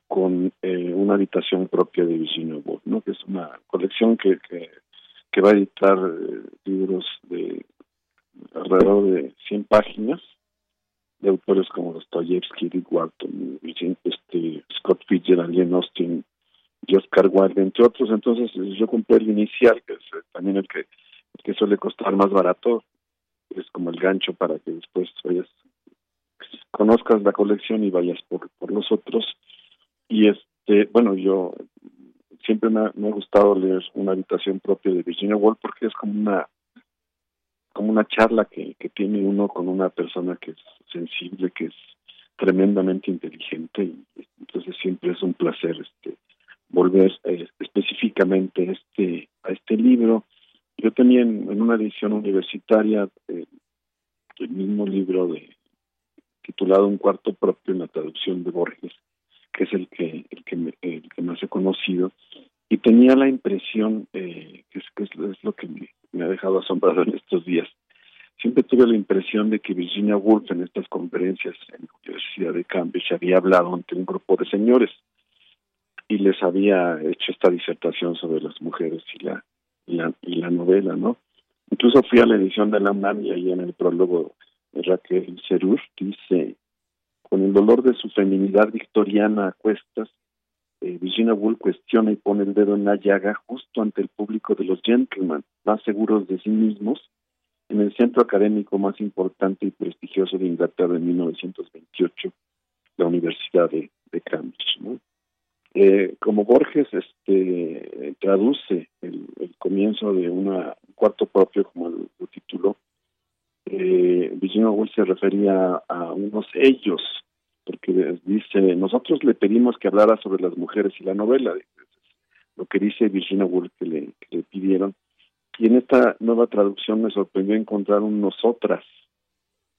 con eh, una habitación propia de Virginia Woolf, ¿no? que es una colección que, que, va a editar eh, libros de alrededor de 100 páginas de autores como Dostoyevsky, Rick Wharton, este, Scott Fitzgerald, Jane Austen y Oscar Wilde, entre otros. Entonces yo compré el inicial, que es eh, también el que, que suele costar más barato, es como el gancho para que después vayas conozcas la colección y vayas por, por los otros. Y este bueno yo siempre me ha, gustado leer una habitación propia de Virginia Woolf porque es como una como una charla que, que tiene uno con una persona que es sensible que es tremendamente inteligente y entonces siempre es un placer este volver eh, específicamente este a este libro yo tenía en, una edición universitaria eh, el mismo libro de titulado Un cuarto propio en la traducción de Borges que es el que el que, me, más he conocido, y tenía la impresión, eh, que, es, que es, lo que me, ha dejado asombrado en estos días, siempre tuve la impresión de que Virginia Woolf en estas conferencias en la Universidad de Cambridge había hablado ante un grupo de señores y les había hecho esta disertación sobre las mujeres y la, y la, novela, ¿no? Incluso fui a la edición de la UNAM y ahí en el prólogo Raquel Cerur dice con el dolor de su feminidad victoriana a cuestas, eh, Virginia Woolf cuestiona y pone el dedo en la llaga justo ante el público de los gentlemen, más seguros de sí mismos, en el centro académico más importante y prestigioso de Inglaterra en 1928, la Universidad de, Cambridge. Eh, como Borges este, traduce el, comienzo de un cuarto propio, como lo tituló, eh, Virginia Woolf se refería a unos ellos, porque dice, nosotros le pedimos que hablara sobre las mujeres y la novela, lo que dice Virginia Woolf que le, pidieron. Y en esta nueva traducción me sorprendió encontrar un nosotras,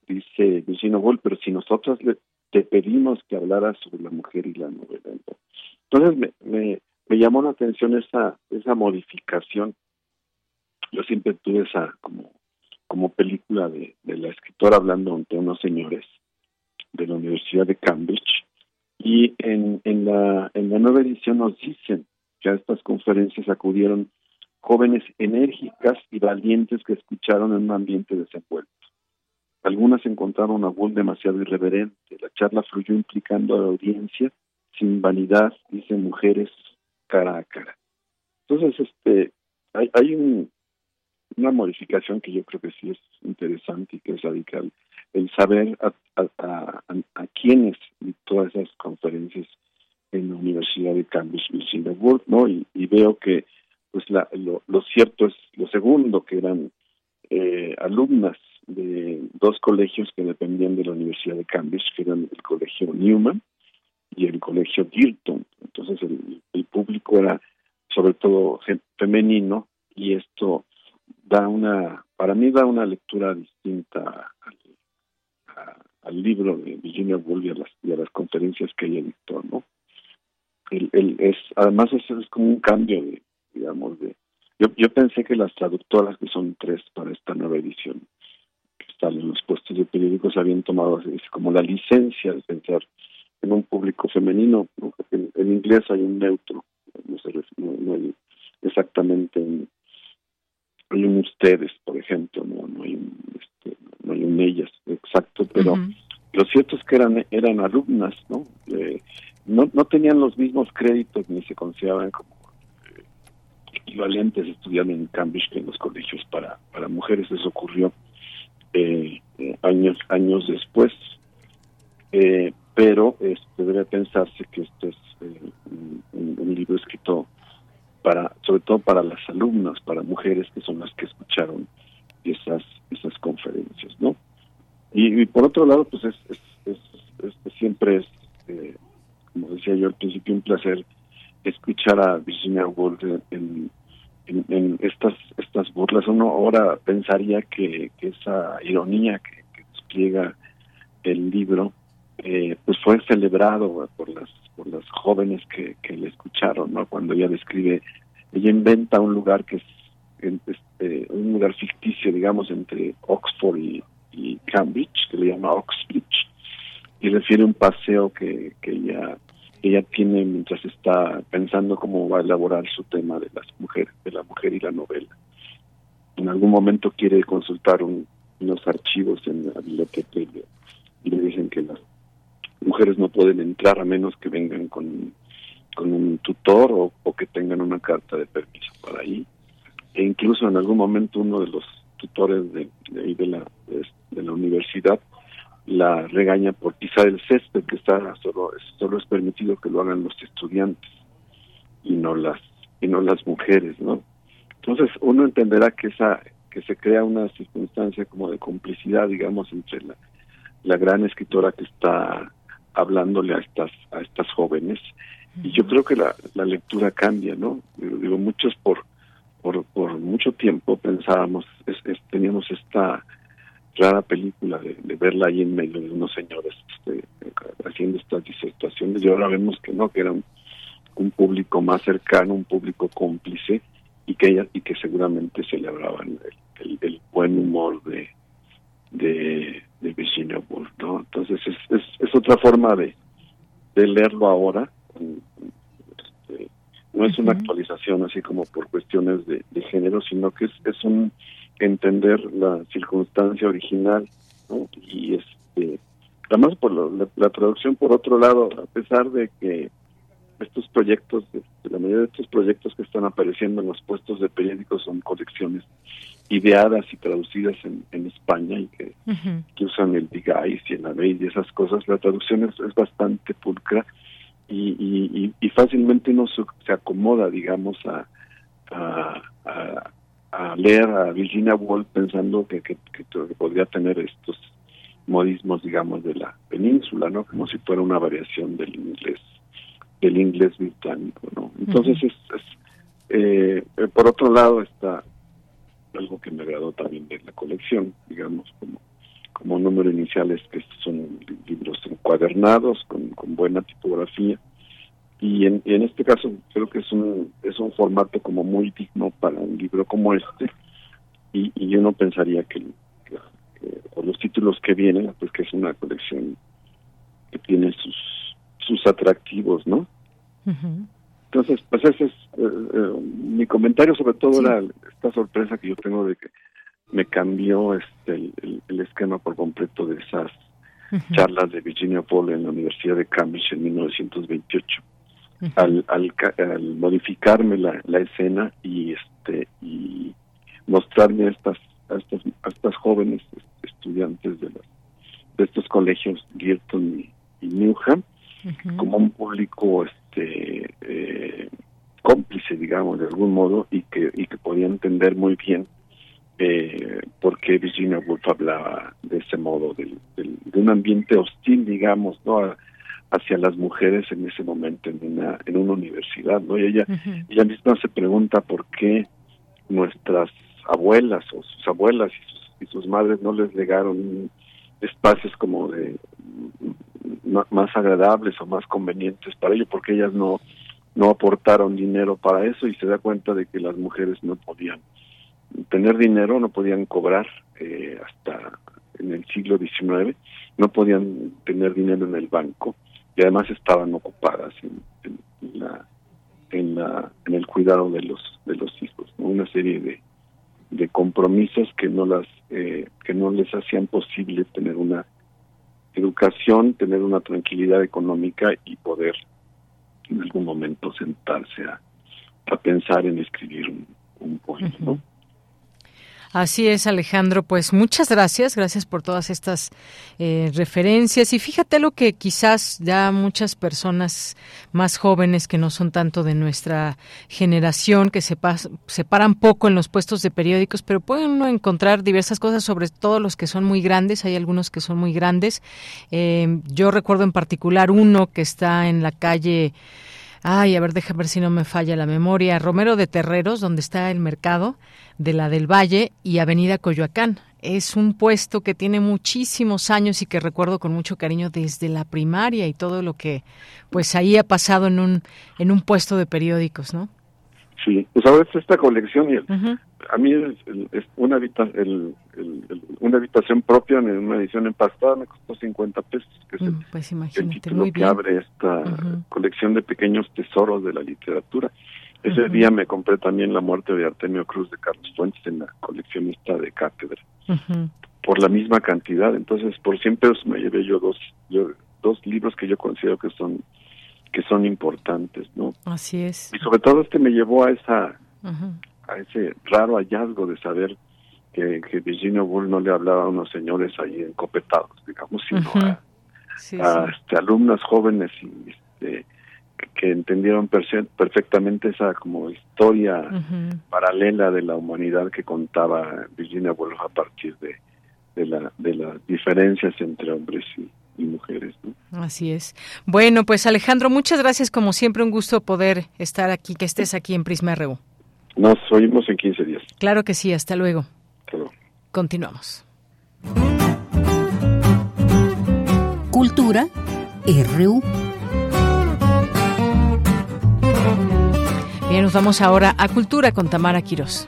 dice Virginia Woolf, pero si nosotras le, te pedimos que hablara sobre la mujer y la novela. Entonces me, me, llamó la atención esa, esa modificación. Yo siempre tuve esa como como película de, la escritora hablando ante unos señores de la Universidad de Cambridge y en, en, la, en la nueva edición nos dicen que a estas conferencias acudieron jóvenes enérgicas y valientes que escucharon en un ambiente desenvuelto. Algunas encontraron a Wool demasiado irreverente. La charla fluyó implicando a la audiencia sin vanidad, dicen mujeres cara a cara. Entonces, este, hay, hay un, una modificación que yo creo que sí es interesante y que es radical, el saber a, a, quiénes y todas esas conferencias en la Universidad de Cambridge, Virginia Woolf, ¿no? Y, veo que pues la, lo, cierto es lo segundo, que eran eh, alumnas de dos colegios que dependían de la Universidad de Cambridge, que eran el colegio Newman y el colegio Girton. Entonces el, público era sobre todo femenino y esto da una, para mí da una lectura distinta al, libro de Virginia Woolf y a las, y a las conferencias que ella dictó, ¿no? El, es, además es como un cambio digamos, de, yo, yo pensé que las traductoras, que son tres para esta nueva edición, en los puestos de periódicos, habían tomado es como la licencia de pensar en un público femenino, en, inglés hay un neutro, no, se, no, no hay exactamente un, hay un ustedes, por ejemplo, no, no hay un, este, no hay un ellas, exacto, pero lo cierto es que eran eran alumnas, ¿no? Eh, no, no tenían los mismos créditos ni se consideraban como eh, equivalentes estudiando en Cambridge que en los colegios para para mujeres. Eso ocurrió eh, años años después, pero este, debe pensarse que este es un libro escrito para sobre todo para las alumnas, para mujeres que son las que escucharon esas esas conferencias, ¿no? Y, por otro lado, pues es, es, siempre es, eh, como decía yo al principio, un placer escuchar a Virginia Woolf en, estas estas burlas. Uno ahora pensaría que, esa ironía que, despliega el libro, eh, pues fue celebrado por las por las jóvenes que, que le escucharon, ¿no? Cuando ella describe, ella inventa un lugar que es este, un lugar ficticio, digamos, entre Oxford y, y Cambridge, que le llama Oxbridge, y refiere un paseo que, que ella, ella tiene mientras está pensando cómo va a elaborar su tema de las mujeres, de la mujer y la novela. En algún momento quiere consultar unos archivos en la biblioteca y le, dicen que las mujeres no pueden entrar a menos que vengan con, con un tutor o, que tengan una carta de permiso para ir. E incluso en algún momento uno de los tutores de, de, de la, de, la universidad la regaña por pisar el césped que está solo solo es permitido que lo hagan los estudiantes y no las y no las mujeres no entonces uno entenderá que esa que se crea una circunstancia como de complicidad digamos entre la, la gran escritora que está hablándole a estas a estas jóvenes. Y yo creo que la, la lectura cambia no digo, muchos por por, por mucho tiempo pensábamos, es, es, teníamos esta rara película de, de, verla ahí en medio de unos señores este, haciendo estas disertaciones. Y ahora vemos que no, que era un, un, público más cercano, un público cómplice y que ella, y que seguramente celebraban el, el, el buen humor de, de, de Virginia Woolf, ¿no? Entonces es, es, es otra forma de, de leerlo ahora, no es una actualización así como por cuestiones de, de género, sino que es, es, un entender la circunstancia original, ¿no? Y este, además por lo, la, la, traducción, por otro lado, a pesar de que estos proyectos, la mayoría de estos proyectos que están apareciendo en los puestos de periódicos son colecciones ideadas y traducidas en, en España y que, uh -huh. que usan el Digais y el Abeid y esas cosas, la traducción es, es bastante pulcra y, y, y, fácilmente uno se, se acomoda, digamos, a, a, a, a, leer a Virginia Woolf pensando que, que, que, podría tener estos modismos, digamos, de la península, ¿no? Como si fuera una variación del inglés, del inglés británico, ¿no? Entonces, uh -huh. es, es eh, por otro lado, está algo que me agradó también de la colección, digamos, como como número iniciales que son libros encuadernados con, con buena tipografía y en, en, este caso creo que es un es un formato como muy digno para un libro como este y, y yo no pensaría que, que, que, por los títulos que vienen pues que es una colección que tiene sus sus atractivos no uh -huh. entonces pues ese es eh, eh, mi comentario sobre todo sí. era esta sorpresa que yo tengo de que me cambió este el, el, el esquema por completo de esas uh -huh. charlas de Virginia Woolf en la Universidad de Cambridge en 1928. Al, al, al, modificarme la, la, escena y este y mostrarme a estas a estas, a estas jóvenes estudiantes de estos colegios Girton y, y Newham uh -huh. como un público este eh, cómplice digamos de algún modo y que y que podía entender muy bien eh, por qué Virginia Woolf hablaba de ese modo, del, del, de un ambiente hostil, digamos, ¿no? A, hacia las mujeres en ese momento en una, en una universidad, ¿no? Y ella, uh -huh. ella misma se pregunta por qué nuestras abuelas o sus abuelas y sus, y sus madres no les legaron espacios como de más agradables o más convenientes para ello, porque ellas no, no aportaron dinero para eso y se da cuenta de que las mujeres no podían tener dinero, no podían cobrar eh, hasta en el siglo XIX, no podían tener dinero en el banco y además estaban ocupadas en, en la en la en el cuidado de los de los hijos, ¿no? una serie de de compromisos que no las eh, que no les hacían posible tener una educación, tener una tranquilidad económica y poder en algún momento sentarse a, a pensar en escribir un, un poema. Así es, Alejandro. Pues muchas gracias, gracias por todas estas eh, referencias. Y fíjate lo que quizás ya muchas personas más jóvenes que no son tanto de nuestra generación, que se, se paran poco en los puestos de periódicos, pero pueden encontrar diversas cosas, sobre todo los que son muy grandes. Hay algunos que son muy grandes. Eh, yo recuerdo en particular uno que está en la calle. Ay, a ver, déjame ver si no me falla la memoria. Romero de Terreros, donde está el mercado de la del Valle y Avenida Coyoacán. Es un puesto que tiene muchísimos años y que recuerdo con mucho cariño desde la primaria y todo lo que pues ahí ha pasado en un en un puesto de periódicos, ¿no? Sí, pues ahora es esta colección y a mí es, una, habita, el, una habitación propia en una edición empastada me costó 50 pesos, que es el, mm, pues título que abre esta colección de pequeños tesoros de la literatura. Ese día me compré también La muerte de Artemio Cruz de Carlos Fuentes en la coleccionista de cátedra. Por la misma cantidad, entonces por siempre me llevé yo dos, yo, dos libros que yo considero que son que son importantes, ¿no? Así es. Y sobre todo este me llevó a esa a ese raro hallazgo de saber que, que Virginia Woolf no le hablaba a unos señores ahí encopetados, digamos, sino a, Este, alumnas jóvenes y, este, que, entendieron perfectamente esa como historia paralela de la humanidad que contaba Virginia Woolf a partir de, de, la, de las diferencias entre hombres y, y mujeres. Así es. Bueno, pues Alejandro, muchas gracias. Como siempre, un gusto poder estar aquí, que estés aquí en Prisma RU. Nos oímos en 15 días. Claro que sí, hasta luego. Continuamos. Cultura RU. Bien, nos vamos ahora a Cultura con Tamara Quirós.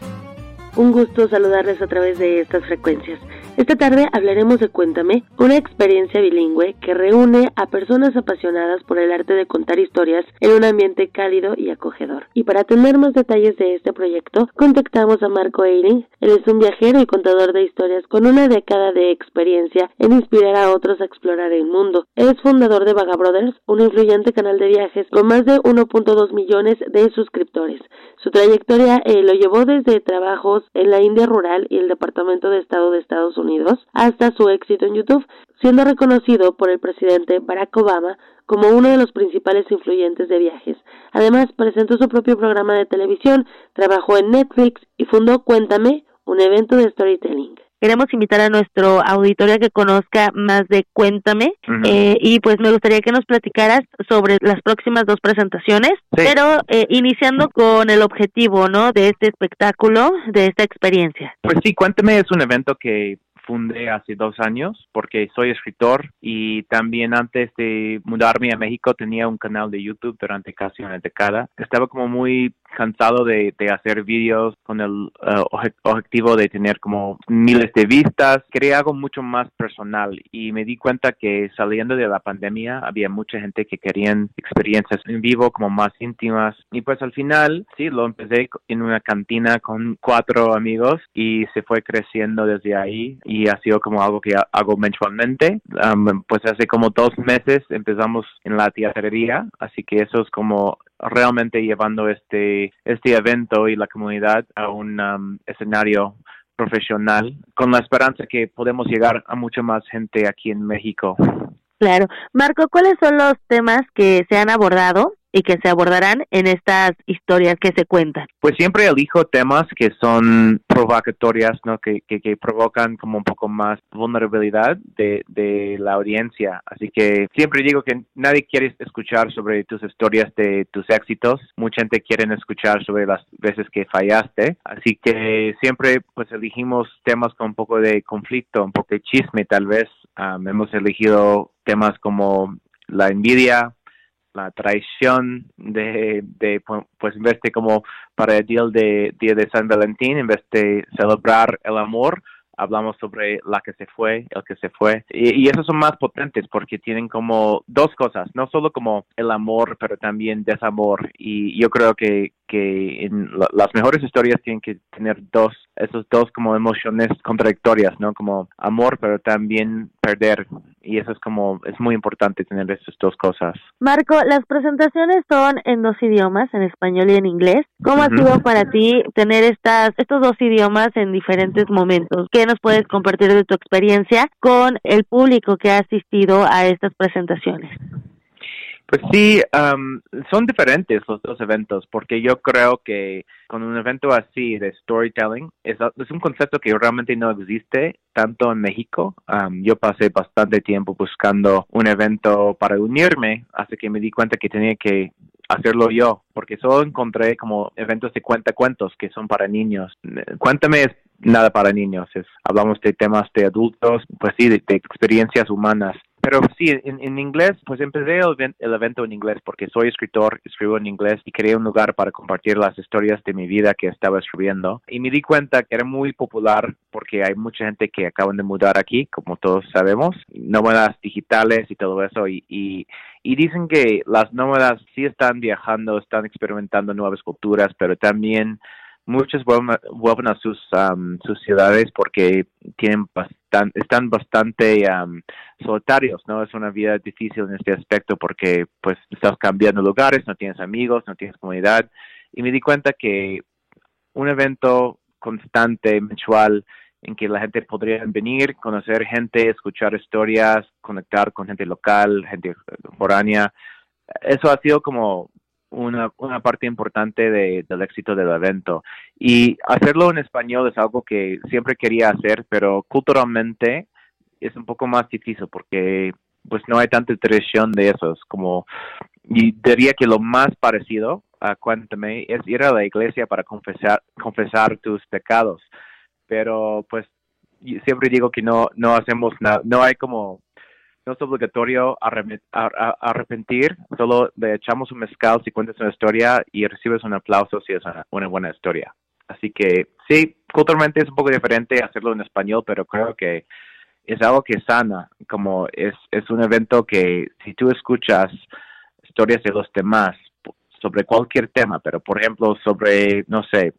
Un gusto saludarles a través de estas frecuencias. Esta tarde hablaremos de Cuéntame, una experiencia bilingüe que reúne a personas apasionadas por el arte de contar historias en un ambiente cálido y acogedor. Y para tener más detalles de este proyecto, contactamos a Marco Eiring. Él es un viajero y contador de historias con una década de experiencia en inspirar a otros a explorar el mundo. Es fundador de Vaga Brothers, un influyente canal de viajes con más de 1.2 millones de suscriptores. Su trayectoria eh, lo llevó desde trabajos en la India rural y el Departamento de Estado de Estados Unidos hasta su éxito en YouTube, siendo reconocido por el presidente Barack Obama como uno de los principales influyentes de viajes. Además, presentó su propio programa de televisión, trabajó en Netflix y fundó Cuéntame, un evento de storytelling queremos invitar a nuestro auditorio a que conozca más de Cuéntame eh, y pues me gustaría que nos platicaras sobre las próximas dos presentaciones, pero eh, iniciando con el objetivo, ¿no? De este espectáculo, de esta experiencia. Pues sí, Cuéntame es un evento que fundé hace dos años porque soy escritor y también antes de mudarme a México tenía un canal de YouTube durante casi una década. Estaba como muy cansado de, hacer vídeos con el eh, objetivo de tener como miles de vistas. Quería algo mucho más personal y me di cuenta que saliendo de la pandemia había mucha gente que querían experiencias en vivo como más íntimas y pues al final sí lo empecé en una cantina con cuatro amigos y se fue creciendo desde ahí y ha sido como algo que hago mensualmente. pues hace como dos meses empezamos en la teatrería, así que eso es como realmente llevando este, este evento y la comunidad a un um, escenario profesional con la esperanza que podemos llegar a mucha más gente aquí en México. Claro. Marco, ¿cuáles son los temas que se han abordado y que se abordarán en estas historias que se cuentan? Pues siempre elijo temas que son provocatorias, ¿no? Que, que, que provocan como un poco más vulnerabilidad de, de, la audiencia. Así que siempre digo que nadie quiere escuchar sobre tus historias de tus éxitos. Mucha gente quiere escuchar sobre las veces que fallaste. Así que siempre pues elegimos temas con un poco de conflicto, un poco de chisme tal vez. hemos elegido temas como la envidia, la traición de, de pues en vez de como para el día de, día de San Valentín, en vez de celebrar el amor, hablamos sobre la que se fue, el que se fue, y, y, esos son más potentes porque tienen como dos cosas, no solo como el amor, pero también desamor, y yo creo que, que en las mejores historias tienen que tener dos, esos dos como emociones contradictorias, ¿no? Como amor, pero también perder, y eso es como, es muy importante tener esas dos cosas. Marco, las presentaciones son en dos idiomas, en español y en inglés. ¿Cómo ha sido para ti tener estas, estos dos idiomas en diferentes momentos? ¿Qué nos puedes compartir de tu experiencia con el público que ha asistido a estas presentaciones? Pues sí, son diferentes los dos eventos porque yo creo que con un evento así de storytelling es, un concepto que realmente no existe tanto en México. yo pasé bastante tiempo buscando un evento para unirme hasta que me di cuenta que tenía que hacerlo yo porque solo encontré como eventos de cuenta cuentos que son para niños. Cuéntame es nada para niños, es, hablamos de temas de adultos, pues sí, de experiencias humanas pero sí, en, inglés, pues empecé el, evento en inglés porque soy escritor, escribo en inglés y quería un lugar para compartir las historias de mi vida que estaba escribiendo. Y me di cuenta que era muy popular porque hay mucha gente que acaban de mudar aquí, como todos sabemos, nómadas digitales y todo eso. Y, y, y dicen que las nómadas sí están viajando, están experimentando nuevas culturas, pero también muchos vuelven, a sus, sus ciudades porque tienen están bastante solitarios, ¿no? Es una vida difícil en este aspecto porque pues estás cambiando lugares, no tienes amigos, no tienes comunidad y me di cuenta que un evento constante, mensual, en que la gente podría venir, conocer gente, escuchar historias, conectar con gente local, gente foránea. Eso ha sido como una, una parte importante del éxito del evento. Y hacerlo en español es algo que siempre quería hacer, pero culturalmente es un poco más difícil porque pues no hay tanta tradición de eso. como, y diría que lo más parecido a Cuéntame es ir a la iglesia para confesar, confesar tus pecados. Pero pues siempre digo que no, no hacemos nada, no hay como no es obligatorio arrepentir, solo le echamos un mezcal si cuentas una historia y recibes un aplauso si es una, buena historia. Así que sí, culturalmente es un poco diferente hacerlo en español, pero creo que es algo que sana, como es, es un evento que si tú escuchas historias de los demás sobre cualquier tema, pero por ejemplo sobre, no sé,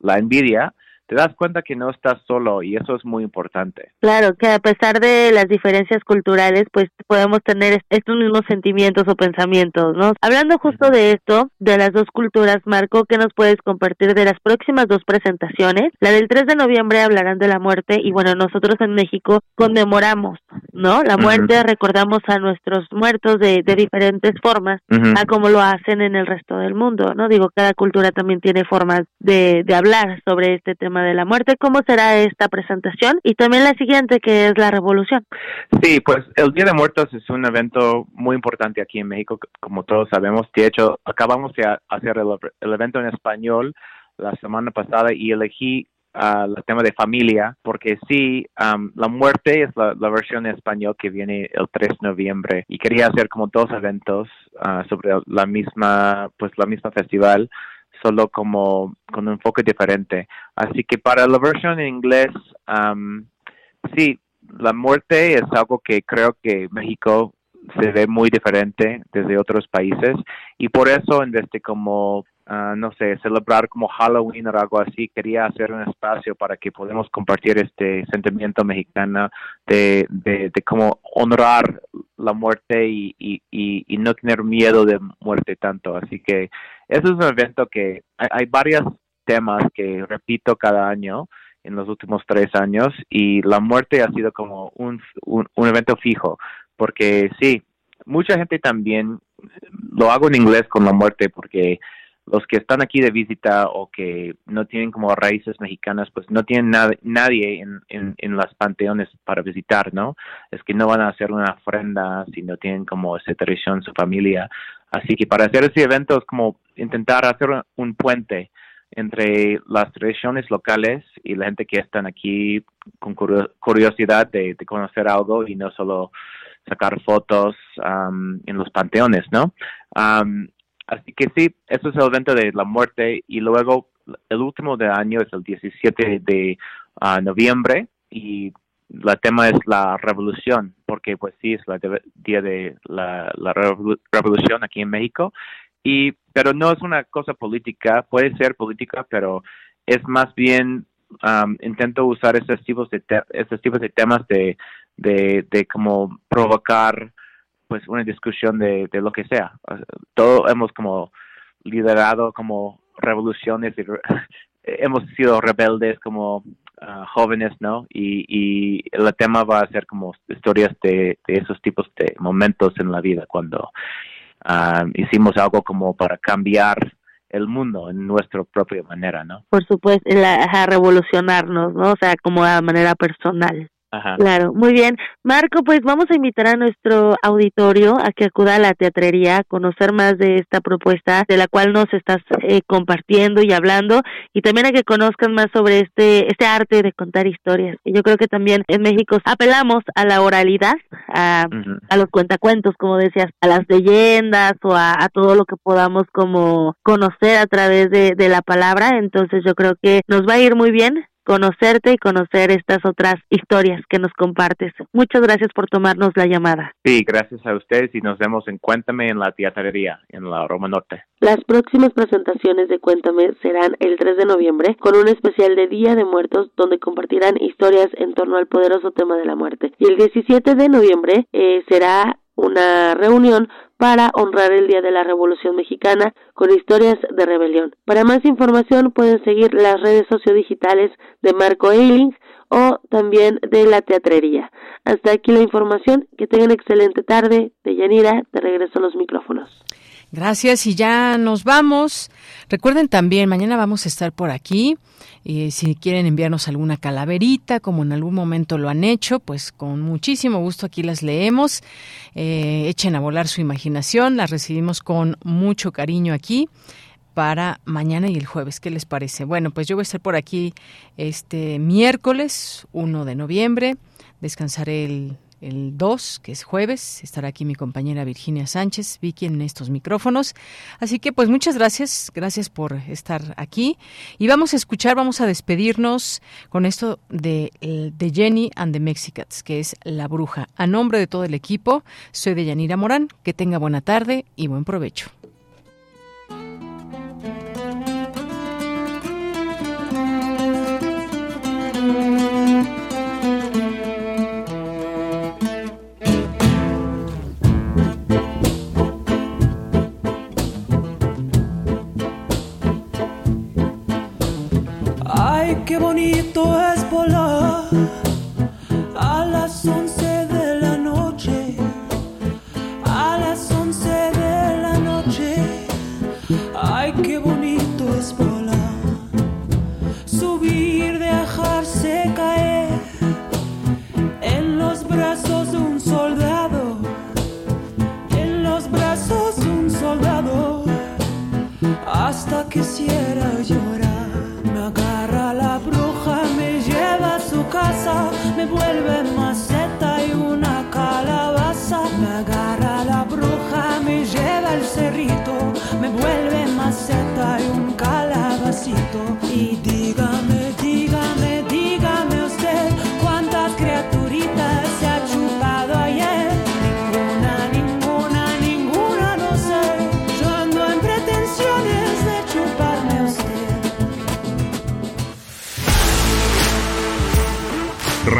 la envidia, te das cuenta que no estás solo y eso es muy importante. Claro, que a pesar de las diferencias culturales, pues podemos tener estos mismos sentimientos o pensamientos, ¿no? Hablando justo de esto, de las dos culturas, Marco, ¿qué nos puedes compartir de las próximas dos presentaciones? La del 3 de noviembre hablarán de la muerte y bueno, nosotros en México conmemoramos, ¿no? La muerte, recordamos a nuestros muertos de, de diferentes formas, a como lo hacen en el resto del mundo, ¿no? Digo, cada cultura también tiene formas de, de hablar sobre este tema de la muerte. ¿Cómo será esta presentación? Y también la siguiente, que es la revolución. Sí, pues el Día de Muertos es un evento muy importante aquí en México, como todos sabemos. De hecho, acabamos de hacer el, evento en español la semana pasada y elegí uh, el tema de familia, porque sí, la muerte es la, versión en español que viene el 3 de noviembre y quería hacer como dos eventos ah, sobre la misma, pues la misma festival solo como con un enfoque diferente. Así que para la versión en inglés, sí, la muerte es algo que creo que México se ve muy diferente desde otros países y por eso en este como Ah, no sé, celebrar como Halloween o algo así, quería hacer un espacio para que podamos compartir este sentimiento mexicano de, de, de cómo honrar la muerte y, y, y, no tener miedo de muerte tanto. Así que eso es un evento que hay, hay varios temas que repito cada año en los últimos tres años y la muerte ha sido como un, un, un evento fijo, porque sí, mucha gente también lo hago en inglés con la muerte porque los que están aquí de visita o que no tienen como raíces mexicanas, pues no tienen nadie en, en, en las panteones para visitar, ¿no? Es que no van a hacer una ofrenda si no tienen como esa tradición, su familia. Así que para hacer ese evento es como intentar hacer un puente entre las tradiciones locales y la gente que están aquí con curiosidad de, conocer algo y no solo sacar fotos en los panteones, ¿no? Así que sí, eso es el evento de la muerte y luego el último de año es el 17 de ah, noviembre y el tema es la revolución, porque pues sí es el día de la, revolución aquí en México, y pero no es una cosa política, puede ser política, pero es más bien intento usar estos tipos de estos tipos de temas de de, de como provocar pues una discusión de, de lo que sea. Todo hemos como liderado como revoluciones y hemos sido rebeldes como ah, jóvenes, ¿no? Y, y el tema va a ser como historias de, de esos tipos de momentos en la vida cuando ah, hicimos algo como para cambiar el mundo en nuestra propia manera, ¿no? Por supuesto, a revolucionarnos, ¿no? O sea, como de manera personal. Claro, muy bien. Marco, pues vamos a invitar a nuestro auditorio a que acuda a la teatrería a conocer más de esta propuesta de la cual nos estás eh, compartiendo y hablando y también a que conozcan más sobre este este arte de contar historias. Y yo creo que también en México apelamos a la oralidad, a, a los cuentacuentos, como decías, a las leyendas o a, todo lo que podamos como conocer a través de, de la palabra. Entonces yo creo que nos va a ir muy bien conocerte y conocer estas otras historias que nos compartes. Muchas gracias por tomarnos la llamada. Sí, gracias a ustedes y nos vemos en Cuéntame en la teatrería, en la Roma Norte. Las próximas presentaciones de Cuéntame serán el 3 de noviembre con un especial de Día de Muertos donde compartirán historias en torno al poderoso tema de la muerte. Y el 17 de noviembre eh, será una reunión para honrar el Día de la Revolución Mexicana con historias de rebelión. Para más información pueden seguir las redes sociodigitales de Marco Eiling o también de la teatrería. Hasta aquí la información. Que tengan excelente tarde. De Yanira, te regreso los micrófonos. Gracias y ya nos vamos. Recuerden también, mañana vamos a estar por aquí. Y si quieren enviarnos alguna calaverita, como en algún momento lo han hecho, pues con muchísimo gusto aquí las leemos. Eh, echen a volar su imaginación, las recibimos con mucho cariño aquí para mañana y el jueves. ¿Qué les parece? Bueno, pues yo voy a estar por aquí este miércoles 1 de noviembre. Descansaré el el 2, que es jueves. Estará aquí mi compañera Virginia Sánchez, Vicky, en estos micrófonos. Así que, pues, muchas gracias. Gracias por estar aquí. Y vamos a escuchar, vamos a despedirnos con esto de, Jenny and the Mexicats, que es La Bruja. A nombre de todo el equipo, soy de Yanira Morán. Que tenga buena tarde y buen provecho. Qué bonito es volar a las once de la noche, a las once de la noche. Ay, qué bonito es volar, subir, dejarse caer en los brazos de un soldado, en los brazos de un soldado, hasta quisiera llorar. Me vuelve maceta